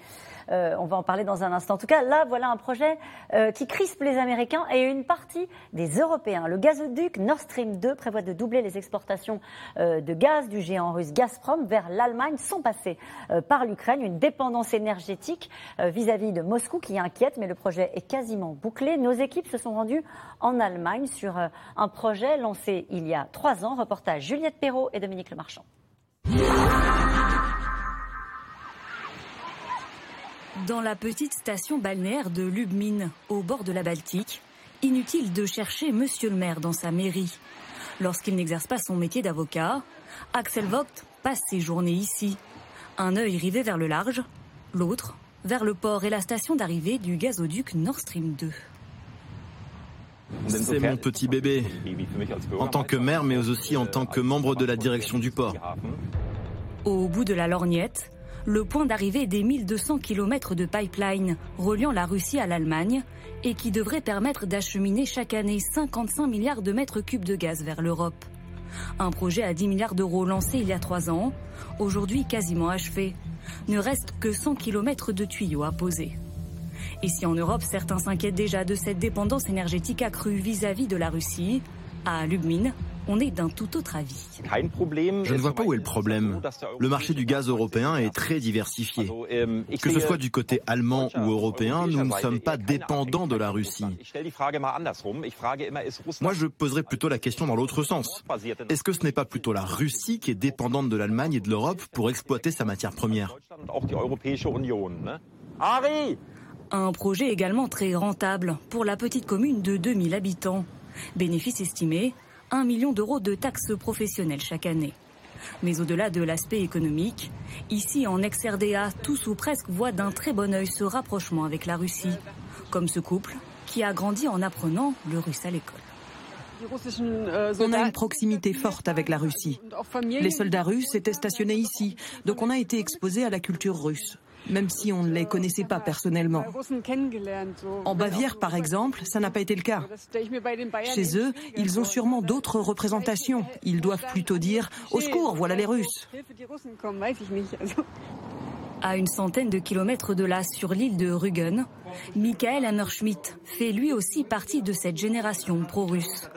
Euh, on va en parler dans un instant. En tout cas, là, voilà un projet euh, qui crispe les Américains et une partie des Européens. Le gazoduc Nord Stream 2 prévoit de doubler les exportations euh, de gaz du géant russe Gazprom vers l'Allemagne sans passer par l'Ukraine. Une dépendance énergétique vis-à-vis de Moscou qui inquiète, mais le projet est quasiment bouclé. Nos équipes se sont rendues en Allemagne sur un projet lancé il y a trois ans Reportage Juliette Perrault et Dominique Lemarchand. Dans la petite station balnéaire de Lubmin, au bord de la Baltique, inutile de chercher monsieur le maire dans sa mairie. Lorsqu'il n'exerce pas son métier d'avocat, Axel Vogt passe ses journées ici. Un œil rivé vers le large, l'autre vers le port et la station d'arrivée du gazoduc Nord Stream 2. C'est mon petit bébé, en tant que maire, mais aussi en tant que membre de la direction du port. Au bout de la lorgnette, le point d'arrivée des 1200 km de pipeline reliant la Russie à l'Allemagne et qui devrait permettre d'acheminer chaque année 55 milliards de mètres cubes de gaz vers l'Europe. Un projet à 10 milliards d'euros lancé il y a trois ans, aujourd'hui quasiment achevé. Ne reste que 100 km de tuyaux à poser. Ici en Europe, certains s'inquiètent déjà de cette dépendance énergétique accrue vis-à-vis de la Russie. À Lubmin, on est d'un tout autre avis. Je ne vois pas où est le problème. Le marché du gaz européen est très diversifié. Que ce soit du côté allemand ou européen, nous ne sommes pas dépendants de la Russie. Moi, je poserais plutôt la question dans l'autre sens. Est-ce que ce n'est pas plutôt la Russie qui est dépendante de l'Allemagne et de l'Europe pour exploiter sa matière première? Un projet également très rentable pour la petite commune de 2000 habitants. Bénéfice estimé 1 million d'euros de taxes professionnelles chaque année. Mais au-delà de l'aspect économique, ici en ex-RDA, tous ou presque voient d'un très bon œil ce rapprochement avec la Russie, comme ce couple qui a grandi en apprenant le russe à l'école. On a une proximité forte avec la Russie. Les soldats russes étaient stationnés ici, donc on a été exposé à la culture russe même si on ne les connaissait pas personnellement. En Bavière, par exemple, ça n'a pas été le cas. Chez eux, ils ont sûrement d'autres représentations. Ils doivent plutôt dire Au secours, voilà les Russes. À une centaine de kilomètres de là, sur l'île de Rügen, Michael Hammerschmidt fait lui aussi partie de cette génération pro-russe.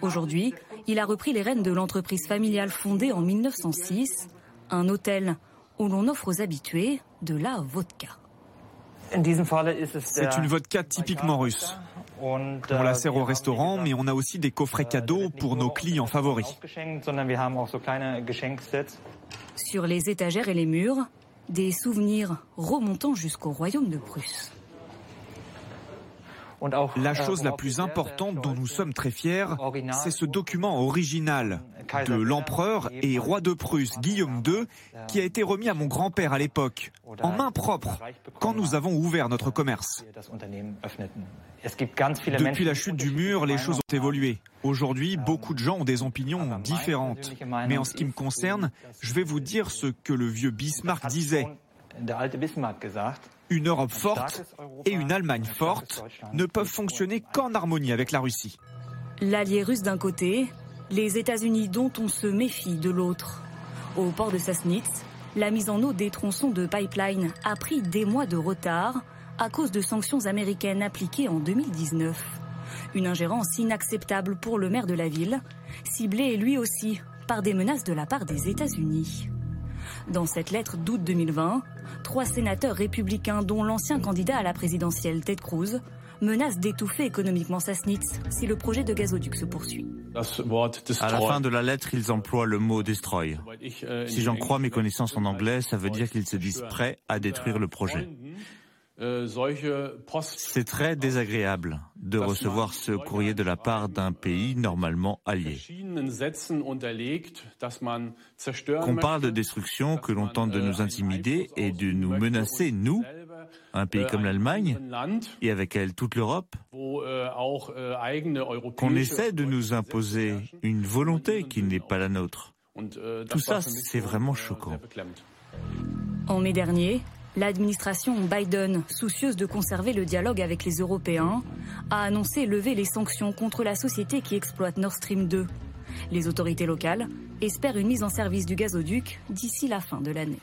Aujourd'hui, il a repris les rênes de l'entreprise familiale fondée en 1906, un hôtel où l'on offre aux habitués de la vodka. C'est une vodka typiquement russe. On la sert au restaurant, mais on a aussi des coffrets cadeaux pour nos clients favoris. Sur les étagères et les murs, des souvenirs remontant jusqu'au royaume de Prusse. La chose la plus importante dont nous sommes très fiers, c'est ce document original de l'empereur et roi de Prusse Guillaume II qui a été remis à mon grand-père à l'époque, en main propre, quand nous avons ouvert notre commerce. Depuis la chute du mur, les choses ont évolué. Aujourd'hui, beaucoup de gens ont des opinions différentes. Mais en ce qui me concerne, je vais vous dire ce que le vieux Bismarck disait. Une Europe forte et une Allemagne forte ne peuvent fonctionner qu'en harmonie avec la Russie. L'allié russe d'un côté, les États-Unis dont on se méfie de l'autre. Au port de Sassnitz, la mise en eau des tronçons de pipeline a pris des mois de retard à cause de sanctions américaines appliquées en 2019. Une ingérence inacceptable pour le maire de la ville, ciblée lui aussi par des menaces de la part des États-Unis. Dans cette lettre d'août 2020, trois sénateurs républicains, dont l'ancien candidat à la présidentielle Ted Cruz, menacent d'étouffer économiquement Sassnitz si le projet de gazoduc se poursuit. À la fin de la lettre, ils emploient le mot destroy. Si j'en crois mes connaissances en anglais, ça veut dire qu'ils se disent prêts à détruire le projet. C'est très désagréable de recevoir ce courrier de la part d'un pays normalement allié. Qu'on parle de destruction, que l'on tente de nous intimider et de nous menacer, nous, un pays comme l'Allemagne, et avec elle toute l'Europe, qu'on essaie de nous imposer une volonté qui n'est pas la nôtre. Tout ça, c'est vraiment choquant. En mai dernier, L'administration Biden, soucieuse de conserver le dialogue avec les Européens, a annoncé lever les sanctions contre la société qui exploite Nord Stream 2. Les autorités locales espèrent une mise en service du gazoduc d'ici la fin de l'année.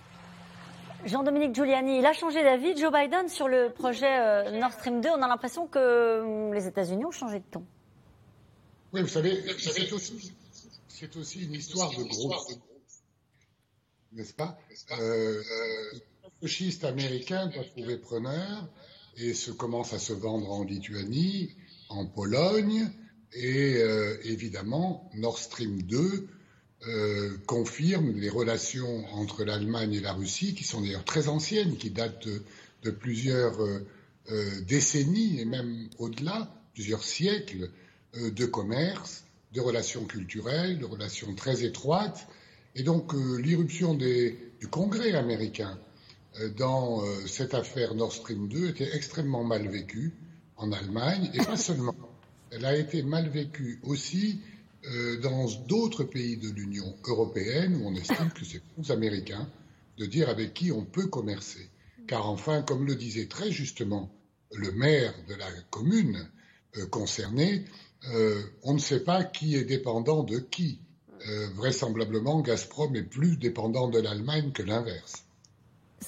Jean-Dominique Giuliani, il a changé d'avis, Joe Biden, sur le projet euh, Nord Stream 2. On a l'impression que hum, les États-Unis ont changé de ton. Oui, vous savez, c'est aussi, une histoire de groupe, n'est-ce pas? Euh, le schiste américain doit trouver preneur et se commence à se vendre en Lituanie, en Pologne, et euh, évidemment, Nord Stream 2 euh, confirme les relations entre l'Allemagne et la Russie, qui sont d'ailleurs très anciennes, qui datent de, plusieurs euh, décennies et même au-delà, plusieurs siècles de commerce, de relations culturelles, de relations très étroites. Et donc l'irruption du Congrès américain dans euh, cette affaire Nord Stream 2 était extrêmement mal vécue en Allemagne, et pas seulement. Elle a été mal vécue aussi euh, dans d'autres pays de l'Union européenne, où on estime que c'est aux Américains de dire avec qui on peut commercer. Car enfin, comme le disait très justement le maire de la commune concernée, on ne sait pas qui est dépendant de qui. vraisemblablement, Gazprom est plus dépendant de l'Allemagne que l'inverse.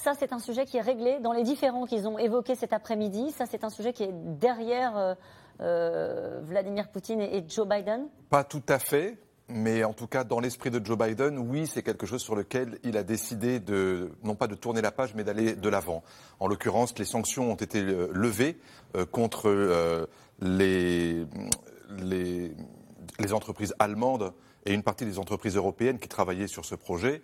Ça, c'est un sujet qui est réglé dans les différents qu'ils ont évoqués cet après-midi. Ça, c'est un sujet qui est derrière euh, euh, Vladimir Poutine et, Joe Biden Pas tout à fait. Mais en tout cas, dans l'esprit de Joe Biden, oui, c'est quelque chose sur lequel il a décidé de, non pas de tourner la page, mais d'aller de l'avant. En l'occurrence, les sanctions ont été euh, levées contre les, entreprises allemandes et une partie des entreprises européennes qui travaillaient sur ce projet.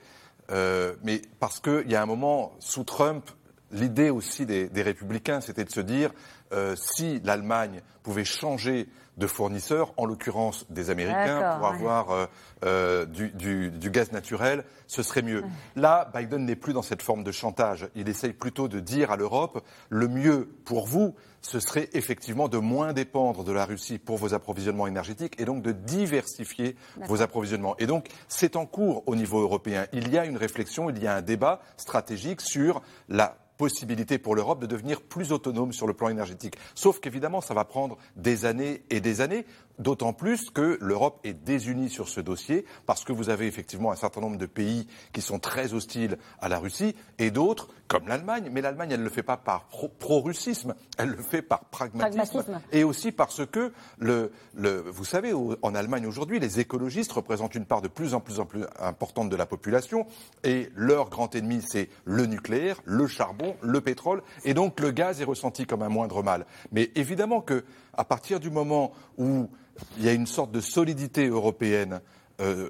Euh, mais parce qu'il y a un moment, sous Trump, l'idée aussi des, républicains, c'était de se dire, euh, si l'Allemagne pouvait changer de fournisseur, en l'occurrence des Américains, pour avoir euh, euh, du, du, du, gaz naturel, ce serait mieux. Là, Biden n'est plus dans cette forme de chantage. Il essaye plutôt de dire à l'Europe, le mieux pour vous, ce serait effectivement de moins dépendre de la Russie pour vos approvisionnements énergétiques et donc de diversifier vos approvisionnements. Et donc, c'est en cours au niveau européen. Il y a une réflexion, il y a un débat stratégique sur la possibilité pour l'Europe de devenir plus autonome sur le plan énergétique. Sauf qu'évidemment, ça va prendre des années et des années. D'autant plus que l'Europe est désunie sur ce dossier, parce que vous avez effectivement un certain nombre de pays qui sont très hostiles à la Russie, et d'autres, comme l'Allemagne. Mais l'Allemagne, elle ne le fait pas par pro-russisme, elle le fait par pragmatisme, Et aussi parce que, le, le, vous savez, en Allemagne aujourd'hui, les écologistes représentent une part de plus en plus, en plus importante de la population, et leur grand ennemi, c'est le nucléaire, le charbon, le pétrole, et donc le gaz est ressenti comme un moindre mal. Mais évidemment que, à partir du moment où il y a une sorte de solidité européenne euh,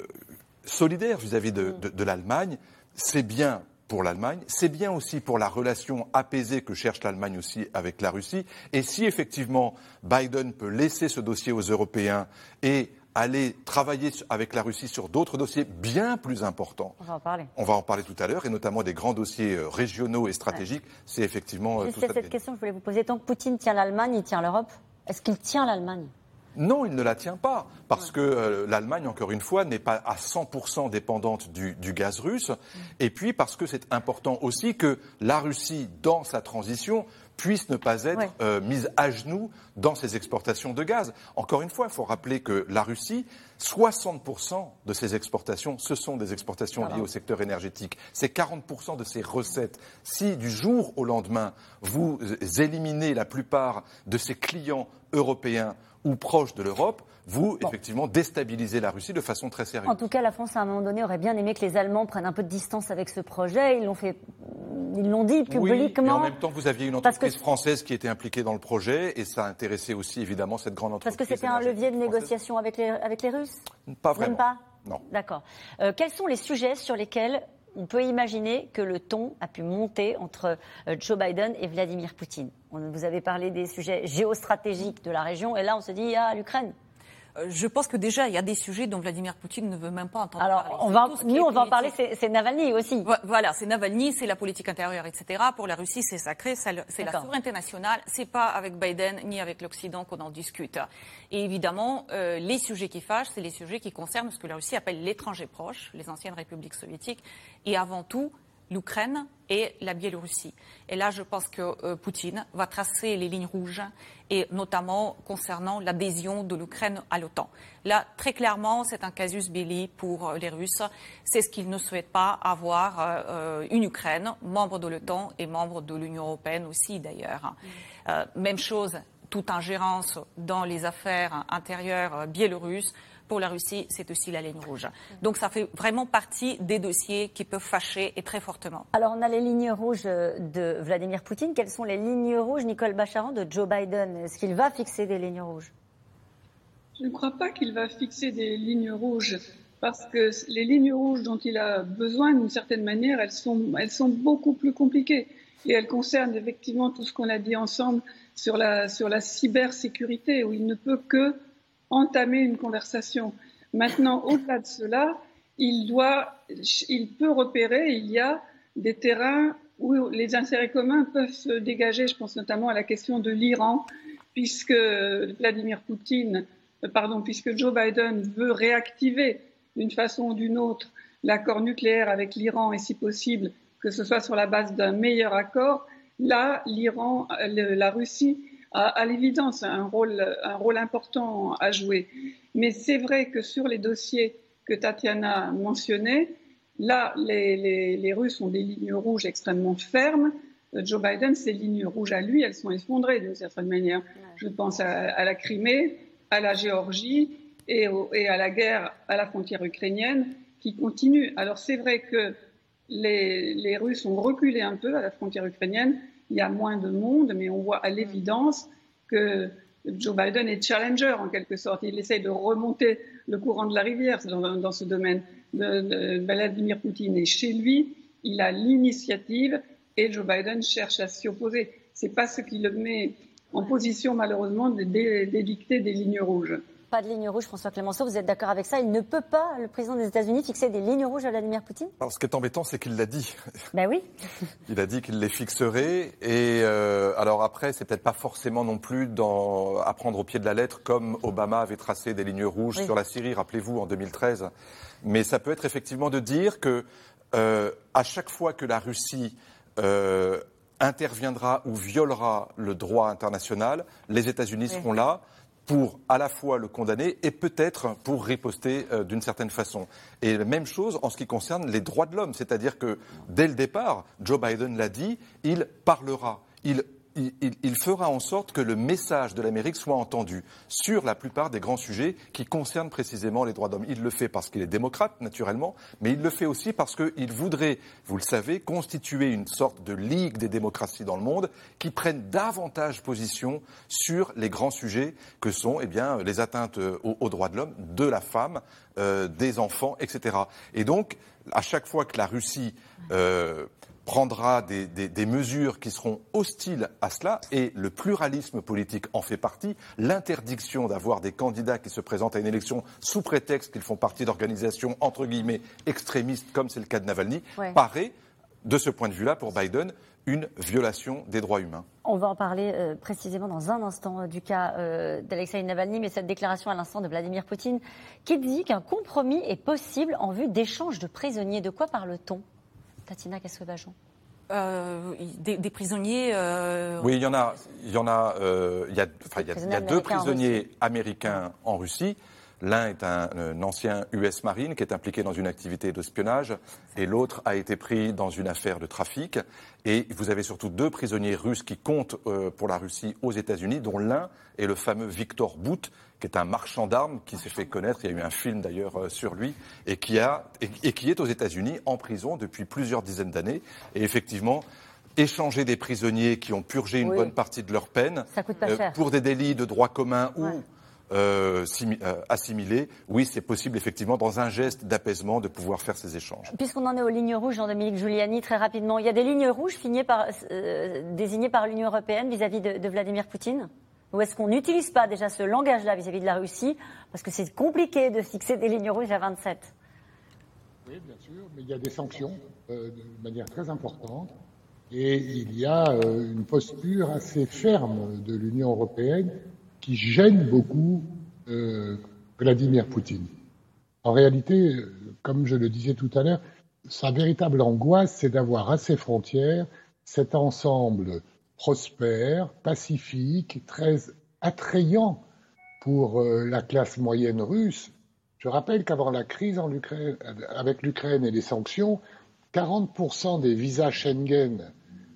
solidaire vis-à-vis de, l'Allemagne. C'est bien pour l'Allemagne, c'est bien aussi pour la relation apaisée que cherche l'Allemagne aussi avec la Russie. Et si effectivement Biden peut laisser ce dossier aux Européens et aller travailler avec la Russie sur d'autres dossiers bien plus importants. On va en parler. On va en parler tout à l'heure, et notamment des grands dossiers euh, régionaux et stratégiques. C'est effectivement. Euh, Juste cette question que je voulais vous poser. Tant que Poutine tient l'Allemagne, il tient l'Europe. Est-ce qu'il tient l'Allemagne? Non, il ne la tient pas, parce que euh, l'Allemagne, encore une fois, n'est pas à 100% dépendante du, gaz russe, et puis parce que c'est important aussi que la Russie, dans sa transition, puisse ne pas être euh, mise à genoux dans ses exportations de gaz. Encore une fois, il faut rappeler que la Russie, 60% de ses exportations, ce sont des exportations liées au secteur énergétique. C'est 40% de ses recettes. Si du jour au lendemain, vous éliminez la plupart de ses clients européens ou proche de l'Europe, vous, effectivement, déstabilisez la Russie de façon très sérieuse. En tout cas, la France, à un moment donné, aurait bien aimé que les Allemands prennent un peu de distance avec ce projet. Ils l'ont fait, ils l'ont dit publiquement. Oui, en même temps, vous aviez une entreprise française qui était impliquée dans le projet et ça intéressait aussi, évidemment, cette grande entreprise. Parce que c'était un levier de négociation avec les, avec les Russes? Pas vraiment. Même pas? Non. D'accord. Euh, quels sont les sujets sur lesquels on peut imaginer que le ton a pu monter entre euh, Joe Biden et Vladimir Poutine. Vous avez parlé des sujets géostratégiques de la région, et là on se dit, ah, l'Ukraine. Euh, je pense que déjà, il y a des sujets dont Vladimir Poutine ne veut même pas entendre Alors, parler. On va, nous, on va en parler, c'est Navalny aussi. Voilà, c'est Navalny, c'est la politique intérieure, etc. Pour la Russie, c'est sacré, c'est la souveraineté nationale. C'est pas avec Biden ni avec l'Occident qu'on en discute. Et évidemment, euh, les sujets qui fâchent, c'est les sujets qui concernent ce que la Russie appelle l'étranger proche, les anciennes républiques soviétiques, et avant tout l'Ukraine et la Biélorussie. Et là, je pense que euh, Poutine va tracer les lignes rouges, et notamment concernant l'adhésion de l'Ukraine à l'OTAN. Là, très clairement, c'est un casus belli pour euh, les Russes. C'est ce qu'ils ne souhaitent pas avoir euh, une Ukraine, membre de l'OTAN et membre de l'Union européenne aussi, d'ailleurs. même chose, toute ingérence dans les affaires intérieures biélorusses pour la Russie, c'est aussi la ligne rouge. Donc ça fait vraiment partie des dossiers qui peuvent fâcher et très fortement. Alors on a les lignes rouges de Vladimir Poutine. Quelles sont les lignes rouges, Nicole Bacharan, de Joe Biden? Est-ce qu'il va fixer des lignes rouges? Je ne crois pas qu'il va fixer des lignes rouges parce que les lignes rouges dont il a besoin, d'une certaine manière, elles sont, elles sont beaucoup plus compliquées. Et elles concernent effectivement tout ce qu'on a dit ensemble sur la, sur la cybersécurité, où il ne peut que entamer une conversation. Maintenant, au-delà de cela, il peut repérer, il y a des terrains où les intérêts communs peuvent se dégager. Je pense notamment à la question de l'Iran, puisque Vladimir Poutine, euh, pardon, puisque Joe Biden veut réactiver d'une façon ou d'une autre l'accord nucléaire avec l'Iran et si possible que ce soit sur la base d'un meilleur accord, là, l'Iran, euh, la Russie à, l'évidence un rôle, un rôle important à jouer. Mais c'est vrai que sur les dossiers que Tatiana mentionnait, là, les, les, Russes ont des lignes rouges extrêmement fermes. Joe Biden, ses lignes rouges à lui, elles sont effondrées d'une certaine manière. Je pense à, la Crimée, à la Géorgie et, et, à la guerre à la frontière ukrainienne qui continue. Alors c'est vrai que les, les Russes ont reculé un peu à la frontière ukrainienne, il y a moins de monde, mais on voit à l'évidence que Joe Biden est challenger en quelque sorte. Il essaye de remonter le courant de la rivière dans, ce domaine. De, Vladimir Poutine est chez lui, il a l'initiative et Joe Biden cherche à s'y opposer. C'est pas ce qui le met en position malheureusement d'édicter des lignes rouges pas de ligne rouge, François Clémenceau. Vous êtes d'accord avec ça? Il ne peut pas, le président des États-Unis, fixer des lignes rouges à Vladimir Poutine? Alors, ce qui est embêtant, c'est qu'il l'a dit. Ben oui. Il a dit qu'il les fixerait. Et euh, alors après, c'est peut-être pas forcément non plus dans, à prendre au pied de la lettre, comme Obama avait tracé des lignes rouges sur la Syrie, rappelez-vous, en 2013. Mais ça peut être effectivement de dire que euh, à chaque fois que la Russie euh, interviendra ou violera le droit international, les États-Unis seront là pour à la fois le condamner et peut-être pour riposter euh, d'une certaine façon. Et la même chose en ce qui concerne les droits de l'homme, c'est-à-dire que dès le départ, Joe Biden l'a dit, il parlera, il il, fera en sorte que le message de l'Amérique soit entendu sur la plupart des grands sujets qui concernent précisément les droits d'homme. Il le fait parce qu'il est démocrate, naturellement, mais il le fait aussi parce qu'il voudrait, vous le savez, constituer une sorte de ligue des démocraties dans le monde qui prenne davantage position sur les grands sujets que sont eh bien, les atteintes aux, droits de l'homme, de la femme, euh, des enfants, etc. Et donc, à chaque fois que la Russie euh, prendra des, des, mesures qui seront hostiles à cela, et le pluralisme politique en fait partie. L'interdiction d'avoir des candidats qui se présentent à une élection sous prétexte qu'ils font partie d'organisations entre guillemets extrémistes, comme c'est le cas de Navalny, paraît, de ce point de vue-là, pour Biden, une violation des droits humains. On va en parler euh, précisément dans un instant euh, du cas euh, d'Alexei Navalny, mais cette déclaration à l'instant de Vladimir Poutine qui dit qu'un compromis est possible en vue d'échanges de prisonniers. De quoi parle-t-on? Tatina Cassovajon euh, des, des, prisonniers. Euh... Oui, il y en a. Il y en a. Euh, il y a, il y a, deux prisonniers américains en Russie. L'un est un, ancien US Marine qui est impliqué dans une activité d'espionnage et l'autre a été pris dans une affaire de trafic. Et vous avez surtout deux prisonniers russes qui comptent euh, pour la Russie aux États-Unis, dont l'un est le fameux Victor Bout, qui est un marchand d'armes qui s'est fait connaître. Il y a eu un film d'ailleurs euh, sur lui et qui, a, et qui est aux États-Unis en prison depuis plusieurs dizaines d'années. Et effectivement, échanger des prisonniers qui ont purgé une bonne partie de leur peine euh, pour des délits de droit commun ou euh, euh, assimilés, oui, c'est possible effectivement dans un geste d'apaisement de pouvoir faire ces échanges. Puisqu'on en est aux lignes rouges, Jean-Dominique Giuliani, très rapidement, il y a des lignes rouges par, désignées par l'Union européenne vis-à-vis de, Vladimir Poutine? Ou est-ce qu'on n'utilise pas déjà ce langage-là vis-à-vis de la Russie Parce que c'est compliqué de fixer des lignes rouges à 27. Oui, bien sûr, mais il y a des sanctions de manière très importante. Et il y a euh, une posture assez ferme de l'Union européenne qui gêne beaucoup euh, Vladimir Poutine. En réalité, comme je le disais tout à l'heure, sa véritable angoisse, c'est d'avoir à ses frontières cet ensemble prospère, pacifique, très attrayant pour euh, la classe moyenne russe. Je rappelle qu'avant la crise avec l'Ukraine et les sanctions, 40% des visas Schengen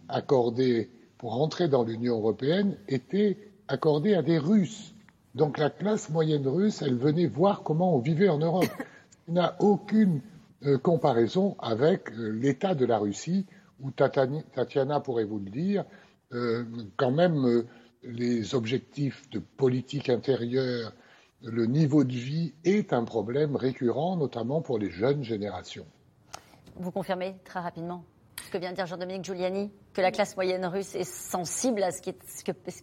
accordés pour entrer dans l'Union européenne étaient accordés à des Russes. Donc la classe moyenne russe, elle venait voir comment on vivait en Europe. Il n'a aucune euh, comparaison avec euh, l'état de la Russie, où Tatiana pourrait vous le dire, quand même les objectifs de politique intérieure, le niveau de vie est un problème récurrent, notamment pour les jeunes générations. Vous confirmez très rapidement ce que vient de dire Jean-Dominique Giuliani? Que la classe moyenne russe est sensible à ce qui,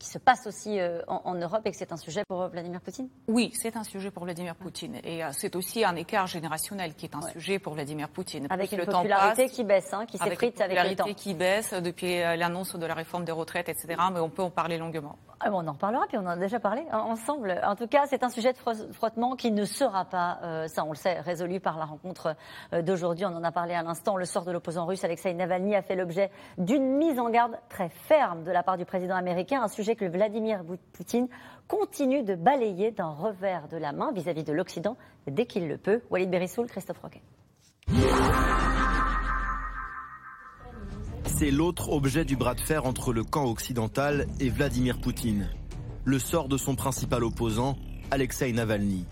se passe aussi euh, en, Europe et que c'est un sujet pour Vladimir Poutine? Oui, c'est un sujet pour Vladimir Poutine. Et euh, c'est aussi un écart générationnel qui est un sujet pour Vladimir Poutine. Avec une popularité qui baisse, hein, qui s'effrite avec, le temps. Popularité qui baisse depuis euh, l'annonce de la réforme des retraites, etc. Mais on peut en parler longuement. Ah on en reparlera, puis on en a déjà parlé hein, ensemble. En tout cas, c'est un sujet de frottement qui ne sera pas, ça on le sait, résolu par la rencontre d'aujourd'hui. On en a parlé à l'instant. Le sort de l'opposant russe Alexei Navalny a fait l'objet d'une mise en garde très ferme de la part du président américain, un sujet que Vladimir Poutine continue de balayer d'un revers de la main vis-à-vis de l'Occident dès qu'il le peut. Walid Berissoul, Christophe Roquet. C'est l'autre objet du bras de fer entre le camp occidental et Vladimir Poutine. Le sort de son principal opposant, Alexei Navalny.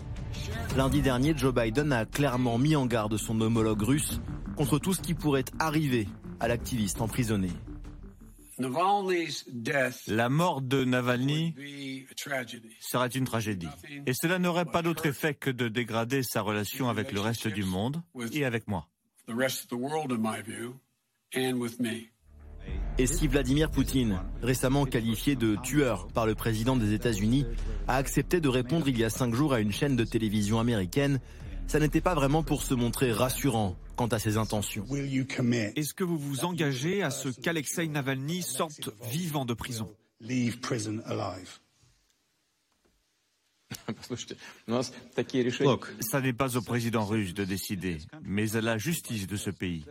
Lundi dernier, Joe Biden a clairement mis en garde son homologue russe contre tout ce qui pourrait arriver à l'activiste emprisonné. La mort de Navalny serait une tragédie. Et cela n'aurait pas d'autre effet que de dégrader sa relation avec le reste du monde et avec moi. Et si Vladimir Poutine, récemment qualifié de tueur par le président des États-Unis, a accepté de répondre il y a cinq jours à une chaîne de télévision américaine, ça n'était pas vraiment pour se montrer rassurant quant à ses intentions. Est-ce que vous vous engagez à ce qu'Alexei Navalny sorte vivant de prison ça n'est pas au président russe de décider, mais à la justice de ce pays.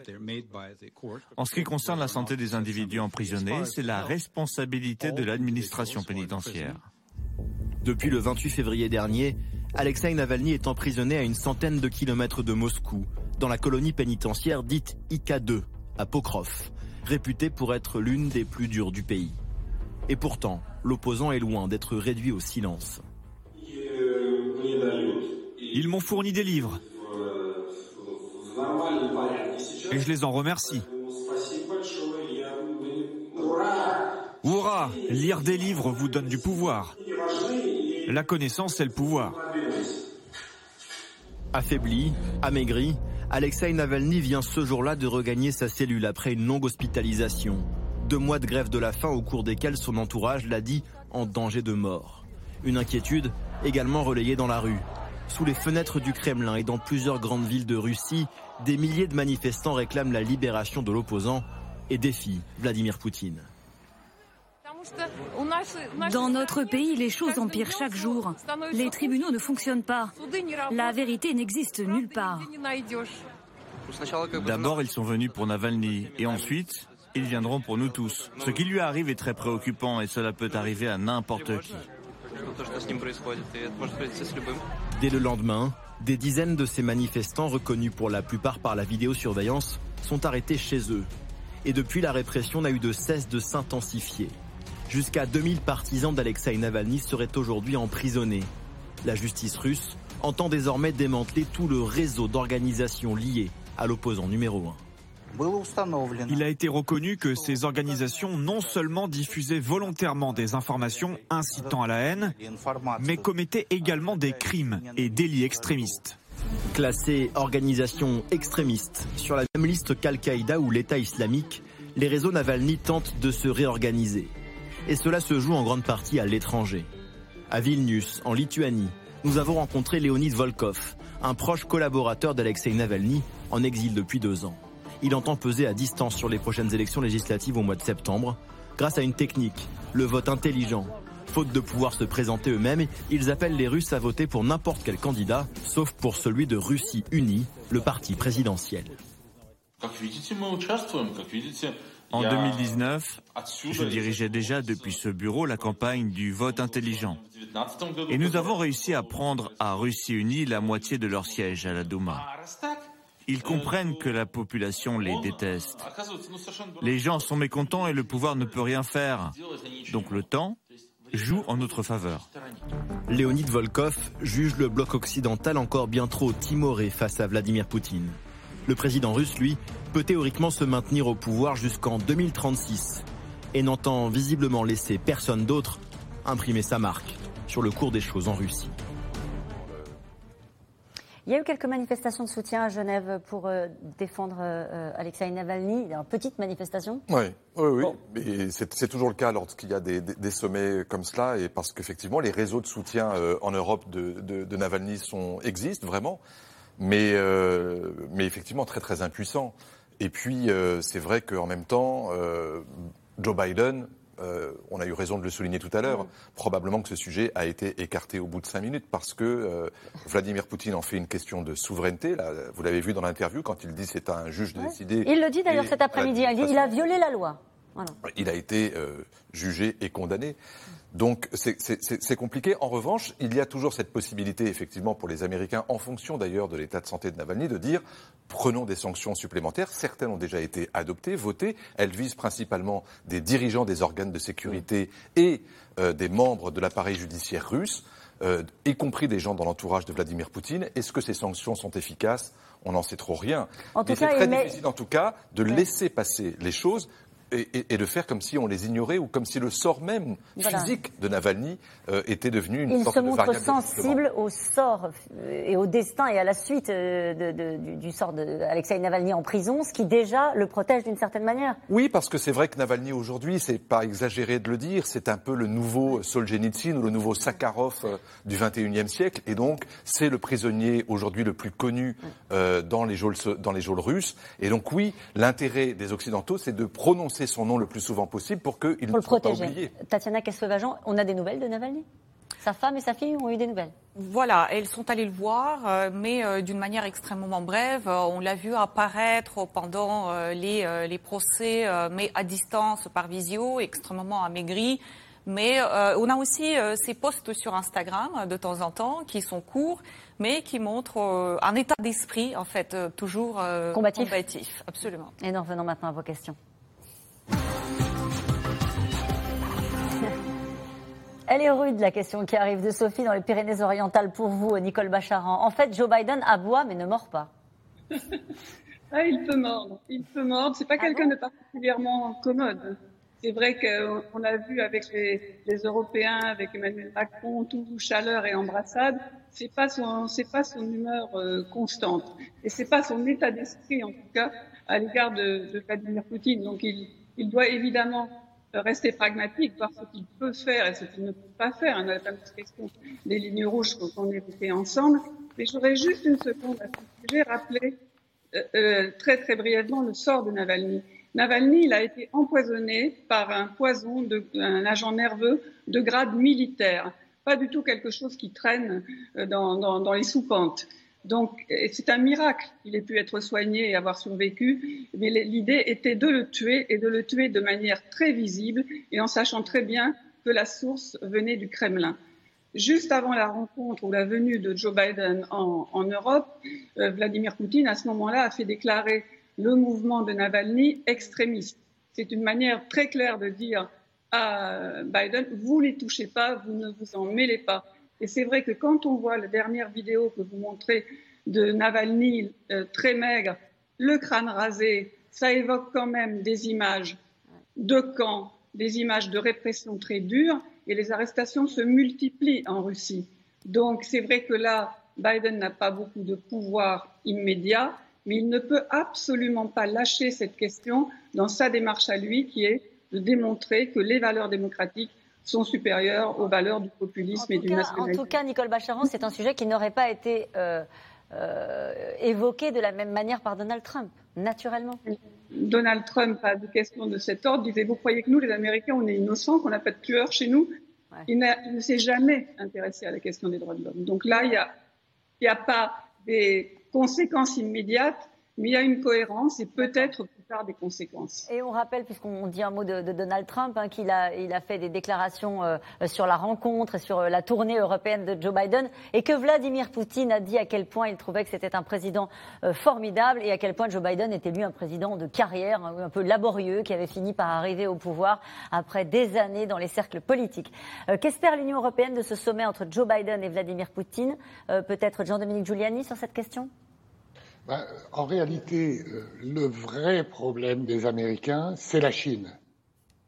En ce qui concerne la santé des individus emprisonnés, c'est la responsabilité de l'administration pénitentiaire. Depuis le 28 février dernier, Alexei Navalny est emprisonné à une centaine de kilomètres de Moscou, dans la colonie pénitentiaire dite IK2, à Pokrov, réputée pour être l'une des plus dures du pays. Et pourtant, l'opposant est loin d'être réduit au silence. Ils m'ont fourni des livres. Et je les en remercie. Hurrah Lire des livres vous donne du pouvoir. La connaissance, c'est le pouvoir. Affaibli, amaigri, Alexei Navalny vient ce jour-là de regagner sa cellule après une longue hospitalisation. Deux mois de grève de la faim au cours desquels son entourage l'a dit en danger de mort. Une inquiétude également relayée dans la rue. Sous les fenêtres du Kremlin et dans plusieurs grandes villes de Russie, des milliers de manifestants réclament la libération de l'opposant et défient Vladimir Poutine. Dans notre pays, les choses empirent chaque jour. Les tribunaux ne fonctionnent pas. La vérité n'existe nulle part. D'abord, ils sont venus pour Navalny et ensuite, ils viendront pour nous tous. Ce qui lui arrive est très préoccupant et cela peut arriver à n'importe qui. Dès le lendemain, des dizaines de ces manifestants, reconnus pour la plupart par la vidéosurveillance, sont arrêtés chez eux. Et depuis, la répression n'a eu de cesse de s'intensifier. Jusqu'à 2000 partisans d'Alexei Navalny seraient aujourd'hui emprisonnés. La justice russe entend désormais démanteler tout le réseau d'organisations liées à l'opposant numéro 1. Il a été reconnu que ces organisations non seulement diffusaient volontairement des informations incitant à la haine, mais commettaient également des crimes et délits extrémistes. Classés organisation extrémiste sur la même liste qu'Al-Qaïda ou l'État islamique, les réseaux Navalny tentent de se réorganiser. Et cela se joue en grande partie à l'étranger. À Vilnius, en Lituanie, nous avons rencontré Leonid Volkov, un proche collaborateur d'Alexei Navalny en exil depuis deux ans. Il entend peser à distance sur les prochaines élections législatives au mois de septembre, grâce à une technique, le vote intelligent. Faute de pouvoir se présenter eux-mêmes, ils appellent les Russes à voter pour n'importe quel candidat, sauf pour celui de Russie Unie, le parti présidentiel. En 2019, je dirigeais déjà depuis ce bureau la campagne du vote intelligent. Et nous avons réussi à prendre à Russie Unie la moitié de leur siège à la Douma. Ils comprennent que la population les déteste. Les gens sont mécontents et le pouvoir ne peut rien faire. Donc le temps joue en notre faveur. Léonid Volkov juge le bloc occidental encore bien trop timoré face à Vladimir Poutine. Le président russe, lui, peut théoriquement se maintenir au pouvoir jusqu'en 2036 et n'entend visiblement laisser personne d'autre imprimer sa marque sur le cours des choses en Russie. Il y a eu quelques manifestations de soutien à Genève pour euh, défendre euh, Alexei Navalny, une petite manifestation. Oui, oui, oui. c'est toujours le cas lorsqu'il y a des, sommets comme cela, et parce qu'effectivement, les réseaux de soutien euh, en Europe de, Navalny sont, existent vraiment, mais, mais effectivement très très impuissants. Et puis, c'est vrai qu'en même temps, Joe Biden euh, on a eu raison de le souligner tout à l'heure, probablement que ce sujet a été écarté au bout de cinq minutes parce que euh, Vladimir Poutine en fait une question de souveraineté. vous l'avez vu dans l'interview quand il dit c'est un juge de décider. Il le dit d'ailleurs cet après-midi. Il, il a violé la loi. Il a été euh, jugé et condamné. Donc c'est compliqué. En revanche, il y a toujours cette possibilité, effectivement, pour les Américains, en fonction d'ailleurs de l'état de santé de Navalny, de dire prenons des sanctions supplémentaires. Certaines ont déjà été adoptées, votées. Elles visent principalement des dirigeants des organes de sécurité et euh, des membres de l'appareil judiciaire russe, euh, y compris des gens dans l'entourage de Vladimir Poutine. Est-ce que ces sanctions sont efficaces? On n'en sait trop rien. Mais c'est très difficile, en tout cas, de laisser passer les choses et, de faire comme si on les ignorait ou comme si le sort même physique de Navalny euh, était devenu une sorte de variable. Il se montre sensible au sort euh, et au destin et à la suite euh, du, sort d'Alexei Navalny en prison, ce qui déjà le protège d'une certaine manière. Oui, parce que c'est vrai que Navalny aujourd'hui, c'est pas exagéré de le dire, c'est un peu le nouveau Solzhenitsyn ou le nouveau Sakharov du 21e siècle, et donc c'est le prisonnier aujourd'hui le plus connu dans les geôles dans les geôles russes. Et donc oui, l'intérêt des Occidentaux, c'est de prononcer son nom le plus souvent possible pour qu'il ne soit pas oublié. Tatiana Kassovajan, on a des nouvelles de Navalny? Sa femme et sa fille ont eu des nouvelles? Voilà, elles sont allées le voir, euh, mais euh, d'une manière extrêmement brève. Euh, on l'a vu apparaître pendant les, les, procès, mais à distance, par visio, extrêmement amaigri. Mais on a aussi ces posts sur Instagram de temps en temps qui sont courts, mais qui montrent un état d'esprit, en fait, toujours combatif. combatif. Absolument. Et nous revenons maintenant à vos questions. Elle est rude, la question qui arrive de Sophie dans les Pyrénées-Orientales pour vous, Nicole Bacharan. En fait, Joe Biden aboie mais ne mord pas. ah, il peut mordre. Il peut mordre. C'est pas ah quelqu'un de particulièrement commode. C'est vrai qu'on a vu avec les, Européens, avec Emmanuel Macron, tout chaleur et embrassade. C'est pas son, c'est pas son humeur euh, constante. Et c'est pas son état d'esprit, en tout cas, à l'égard de, de Vladimir Poutine. Donc, il, il doit évidemment rester pragmatique, voir ce qu'il peut faire et ce qu'il ne peut pas faire. On a la fameuse question des lignes rouges qu'on évoquait ensemble. Mais j'aurais juste une seconde à ce sujet rappeler euh, euh, très très brièvement le sort de Navalny. Navalny, il a été empoisonné par un poison, un agent nerveux de grade militaire. Pas du tout quelque chose qui traîne euh, dans les soupentes. Donc, c'est un miracle qu'il ait pu être soigné et avoir survécu. Mais l'idée était de le tuer et de le tuer de manière très visible et en sachant très bien que la source venait du Kremlin. juste avant la rencontre ou la venue de Joe Biden en, Europe, euh, Vladimir Poutine, à ce moment-là, a fait déclarer le mouvement de Navalny extrémiste. C'est une manière très claire de dire à Biden, vous ne les touchez pas, vous ne vous en mêlez pas. Et c'est vrai que quand on voit la dernière vidéo que vous montrez de Navalny euh, très maigre, le crâne rasé, ça évoque quand même des images de camps, des images de répression très dures, et les arrestations se multiplient en Russie. Donc c'est vrai que là, Biden n'a pas beaucoup de pouvoir immédiat, mais il ne peut absolument pas lâcher cette question dans sa démarche à lui, qui est de démontrer que les valeurs démocratiques sont supérieures aux valeurs du populisme et du nationalisme. En tout cas, Nicole Bacharan, c'est un sujet qui n'aurait pas été euh, euh, évoqué de la même manière par Donald Trump, naturellement. Donald Trump, a des questions de cet ordre, disait Vous croyez que nous, les Américains, on est innocents, qu'on n'a pas de tueurs chez nous? Il, ne s'est jamais intéressé à la question des droits de l'homme. Donc là, il n'y a, a pas des conséquences immédiates, mais il y a une cohérence et peut-être des conséquences. Et on rappelle, puisqu'on dit un mot de, Donald Trump, hein, qu'il a, il a fait des déclarations euh, sur la rencontre et sur euh, la tournée européenne de Joe Biden, et que Vladimir Poutine a dit à quel point il trouvait que c'était un président euh, formidable et à quel point Joe Biden était lui un président de carrière, un, peu laborieux, qui avait fini par arriver au pouvoir après des années dans les cercles politiques. Qu'espère l'Union européenne de ce sommet entre Joe Biden et Vladimir Poutine? Peut-être Jean-Dominique Giuliani sur cette question? Bah, en réalité, euh, le vrai problème des Américains, c'est la Chine.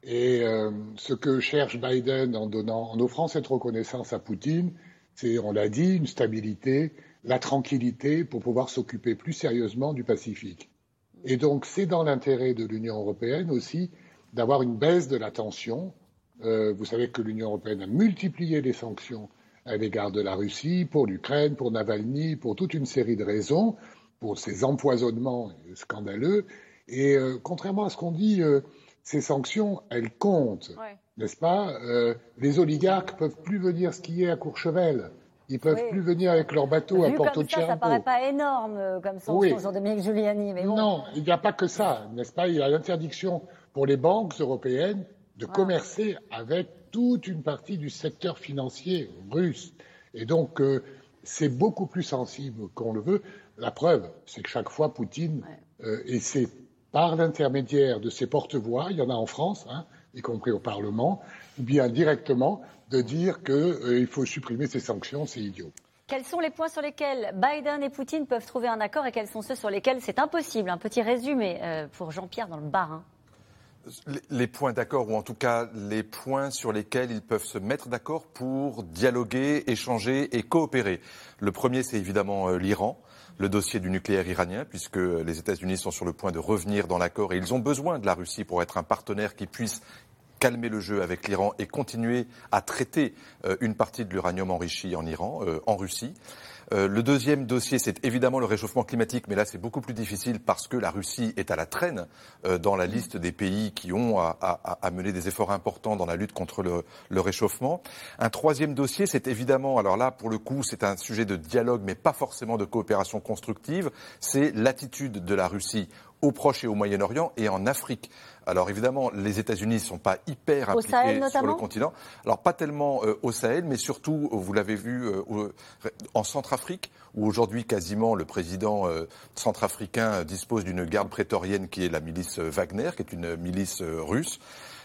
Et euh, ce que cherche Biden en, donnant, en offrant cette reconnaissance à Poutine, c'est, on l'a dit, une stabilité, la tranquillité pour pouvoir s'occuper plus sérieusement du Pacifique. Et donc, c'est dans l'intérêt de l'Union européenne aussi d'avoir une baisse de la tension. Euh, vous savez que l'Union européenne a multiplié les sanctions à l'égard de la Russie, pour l'Ukraine, pour Navalny, pour toute une série de raisons pour ces empoisonnements scandaleux. Et euh, contrairement à ce qu'on dit, euh, ces sanctions, elles comptent, n'est-ce pas? Euh, Les oligarques peuvent plus venir skier à Courchevel. Ils peuvent plus venir avec leur bateau à Porto comme ça, ça paraît pas énorme comme sanction, oui. Jean-Dominique Giuliani. Mais Non, il n'y a pas que ça, n'est-ce pas? Il y a l'interdiction pour les banques européennes de commercer avec toute une partie du secteur financier russe. Et donc, c'est beaucoup plus sensible qu'on le veut. La preuve, c'est que chaque fois, Poutine, euh, et c'est par l'intermédiaire de ses porte-voix, il y en a en France, hein, y compris au Parlement, ou bien directement, de dire qu'il euh, faut supprimer ces sanctions, c'est idiot. Quels sont les points sur lesquels Biden et Poutine peuvent trouver un accord et quels sont ceux sur lesquels c'est impossible? Un petit résumé euh, pour Jean-Pierre dans le Barin. Les points d'accord, ou en tout cas les points sur lesquels ils peuvent se mettre d'accord pour dialoguer, échanger et coopérer. Le premier, c'est évidemment l'Iran le dossier du nucléaire iranien, puisque les États-Unis sont sur le point de revenir dans l'accord et ils ont besoin de la Russie pour être un partenaire qui puisse calmer le jeu avec l'Iran et continuer à traiter euh, une partie de l'uranium enrichi en Iran, euh, en Russie. Euh, le deuxième dossier, c'est évidemment le réchauffement climatique, mais là c'est beaucoup plus difficile parce que la Russie est à la traîne euh, dans la liste des pays qui ont à, mener des efforts importants dans la lutte contre le réchauffement. Un troisième dossier, c'est évidemment, alors là pour le coup c'est un sujet de dialogue, mais pas forcément de coopération constructive, c'est l'attitude de la Russie au Proche et au Moyen-Orient et en Afrique. Alors évidemment, les États-Unis ne sont pas hyper impliqués sur le continent. Alors pas tellement euh, au Sahel, mais surtout, vous l'avez vu, euh, en Centrafrique, où aujourd'hui quasiment le président euh, centrafricain dispose d'une garde prétorienne qui est la milice Wagner, qui est une milice russe.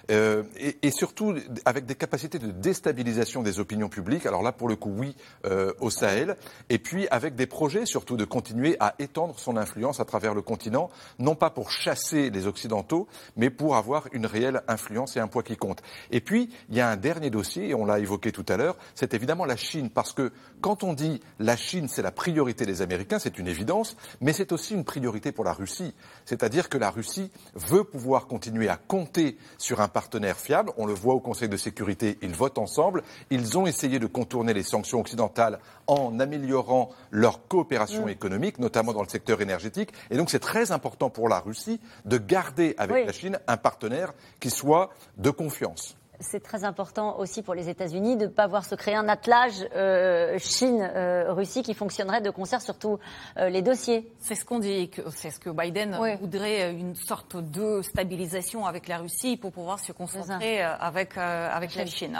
Euh, et, et, surtout avec des capacités de déstabilisation des opinions publiques. Alors là, pour le coup, oui, euh, au Sahel. Et puis avec des projets surtout de continuer à étendre son influence à travers le continent, non pas pour chasser les Occidentaux, mais pour avoir une réelle influence et un poids qui compte. Et puis, il y a un dernier dossier, et on l'a évoqué tout à l'heure, c'est évidemment la Chine. Parce que quand on dit la Chine, c'est la priorité des Américains, c'est une évidence, mais c'est aussi une priorité pour la Russie. C'est-à-dire que la Russie veut pouvoir continuer à compter sur un partenaires fiables. On le voit au Conseil de sécurité, ils votent ensemble. Ils ont essayé de contourner les sanctions occidentales en améliorant leur coopération mm. économique, notamment dans le secteur énergétique. Et donc c'est très important pour la Russie de garder avec la Chine un partenaire qui soit de confiance. C'est très important aussi pour les États-Unis de ne pas voir se créer un attelage euh, Chine-Russie qui fonctionnerait de concert sur tous euh, les dossiers. C'est ce qu'on dit, c'est ce que Biden voudrait une sorte de stabilisation avec la Russie pour pouvoir se concentrer euh, avec, avec la Chine.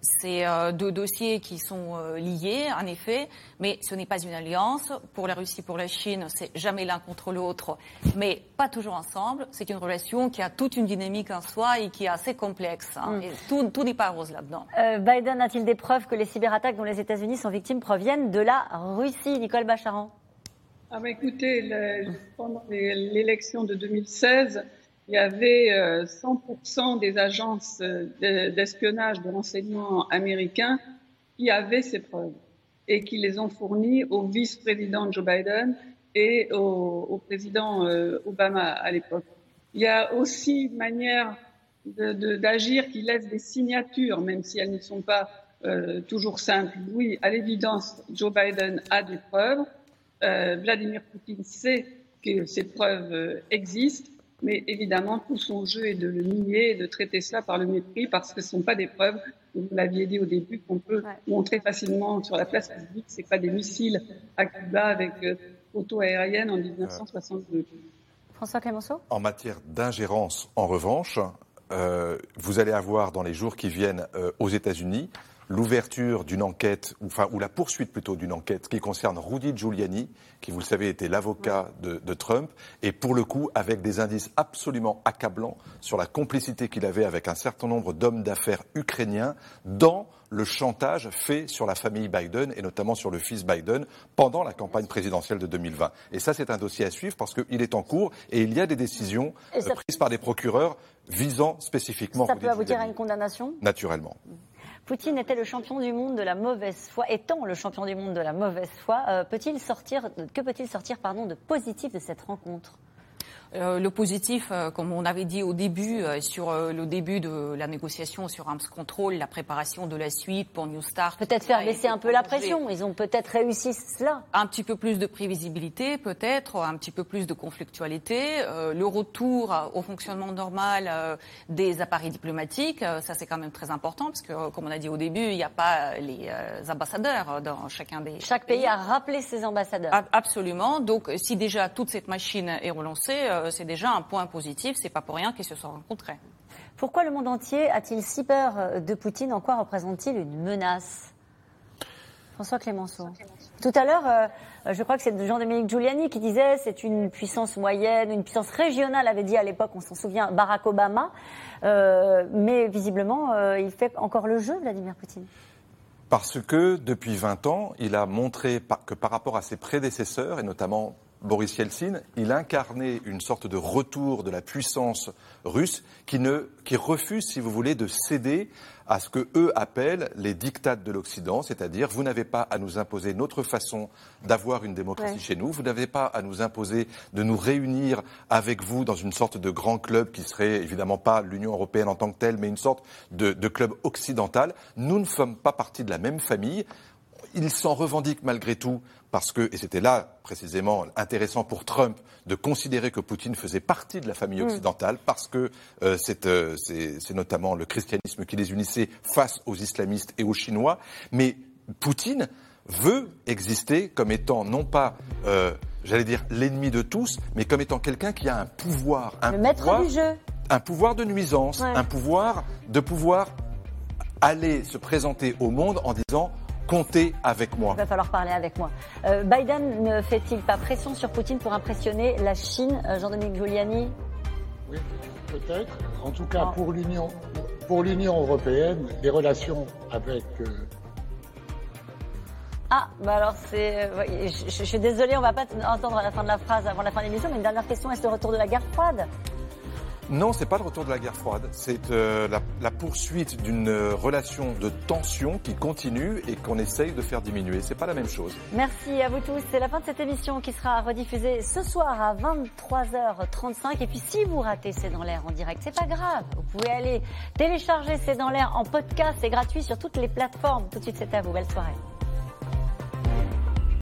C'est deux dossiers qui sont liés, en effet, mais ce n'est pas une alliance. Pour la Russie, pour la Chine, c'est jamais l'un contre l'autre, mais pas toujours ensemble. C'est une relation qui a toute une dynamique en soi et qui est assez complexe. Hein. Mm tout, n'est pas rose là-dedans. Euh, Biden a-t-il des preuves que les cyberattaques dont les États-Unis sont victimes proviennent de la Russie Nicole Bacharan? Ah, Écoutez, pendant l'élection de 2016, il y avait 100% euh, des agences euh, d'espionnage de renseignement américains qui avaient ces preuves et qui les ont fournies au vice-président Joe Biden et au, au président Obama à l'époque. Il y a aussi une manière d'agir qui laisse des signatures, même si elles ne sont pas euh, toujours simples. Oui, à l'évidence, Joe Biden a des preuves. Euh, Vladimir Poutine sait que ces preuves euh, existent, mais évidemment, tout son jeu est de le nier et de traiter cela par le mépris parce que ce ne sont pas des preuves, vous l'aviez dit au début, qu'on peut montrer facilement sur la place publique. Ce pas des missiles à Cuba avec photo aérienne en 1962. François Clémenceau? En matière d'ingérence, en revanche, euh, vous allez avoir dans les jours qui viennent euh, aux États-Unis l'ouverture d'une enquête, enfin, ou la poursuite plutôt d'une enquête qui concerne Rudy Giuliani, qui, vous le savez, était l'avocat de, de, Trump, et pour le coup, avec des indices absolument accablants sur la complicité qu'il avait avec un certain nombre d'hommes d'affaires ukrainiens dans le chantage fait sur la famille Biden et notamment sur le fils Biden pendant la campagne présidentielle de 2020. Et ça, c'est un dossier à suivre parce qu'il est en cours et il y a des décisions euh, prises par des procureurs visant spécifiquement. Ça peut aboutir à une condamnation? Naturellement. Poutine était le champion du monde de la mauvaise foi, étant le champion du monde de la mauvaise foi, euh, peut-il sortir, que peut-il sortir pardon, de positif de cette rencontre? Le positif, euh, comme on avait dit au début, euh, sur le début de la négociation sur Arms Control, la préparation de la suite pour New Start. Peut-être faire baisser un peu la pression. Ils ont peut-être réussi cela. Un petit peu plus de prévisibilité, peut-être, un petit peu plus de conflictualité, le retour au fonctionnement normal des appareils diplomatiques. ça, c'est quand même très important parce que, comme on a dit au début, il n'y a pas les ambassadeurs dans chacun des. Chaque pays a rappelé ses ambassadeurs. Absolument. Donc, si déjà toute cette machine est relancée euh, c'est déjà un point positif. C'est pas pour rien qu'ils se sont rencontrés. Pourquoi le monde entier a-t-il si peur euh, de Poutine? En quoi représente-t-il une menace? François Clémenceau. Tout à l'heure, euh, je crois que c'est Jean-Dominique Giuliani qui disait c'est une puissance moyenne, une puissance régionale, avait dit à l'époque, on s'en souvient, Barack Obama. mais visiblement, il fait encore le jeu, Vladimir Poutine. Parce que depuis 20 ans, il a montré que par rapport à ses prédécesseurs, et notamment Boris Yeltsin, il incarnait une sorte de retour de la puissance russe qui, ne, qui refuse, si vous voulez, de céder à ce que eux appellent les dictates de l'Occident, c'est-à-dire vous n'avez pas à nous imposer notre façon d'avoir une démocratie chez nous, vous n'avez pas à nous imposer de nous réunir avec vous dans une sorte de grand club qui serait évidemment pas l'Union européenne en tant que telle, mais une sorte de, de club occidental. Nous ne sommes pas partie de la même famille. Ils s'en revendiquent malgré tout parce que, et c'était là précisément intéressant pour Trump de considérer que Poutine faisait partie de la famille mm. occidentale, parce que euh, euh, c'est notamment le christianisme qui les unissait face aux islamistes et aux Chinois. Mais Poutine veut exister comme étant non pas, euh, j'allais dire, l'ennemi de tous, mais comme étant quelqu'un qui a un pouvoir, un le maître du jeu, un pouvoir de nuisance, un pouvoir de pouvoir aller se présenter au monde en disant comptez avec moi. Il va falloir parler avec moi. Euh, Biden ne fait-il pas pression sur Poutine pour impressionner la Chine, euh, Jean-Dominique Giuliani? Oui, peut-être. En tout cas, pour l'Union, pour l'Union européenne, les relations avec euh, ah, bah alors c'est. je, suis désolée, on va pas entendre la fin de la phrase avant la fin de l'émission, mais une dernière question est-ce le retour de la guerre froide? Non, c'est pas le retour de la guerre froide. C'est euh, la, poursuite d'une euh, relation de tension qui continue et qu'on essaye de faire diminuer. C'est pas la même chose. Merci à vous tous. C'est la fin de cette émission qui sera rediffusée ce soir à 23h35. Et puis si vous ratez C'est dans l'air en direct, c'est pas grave. Vous pouvez aller télécharger C'est dans l'air en podcast. C'est gratuit sur toutes les plateformes. Tout de suite, c'est à vous. Belle soirée.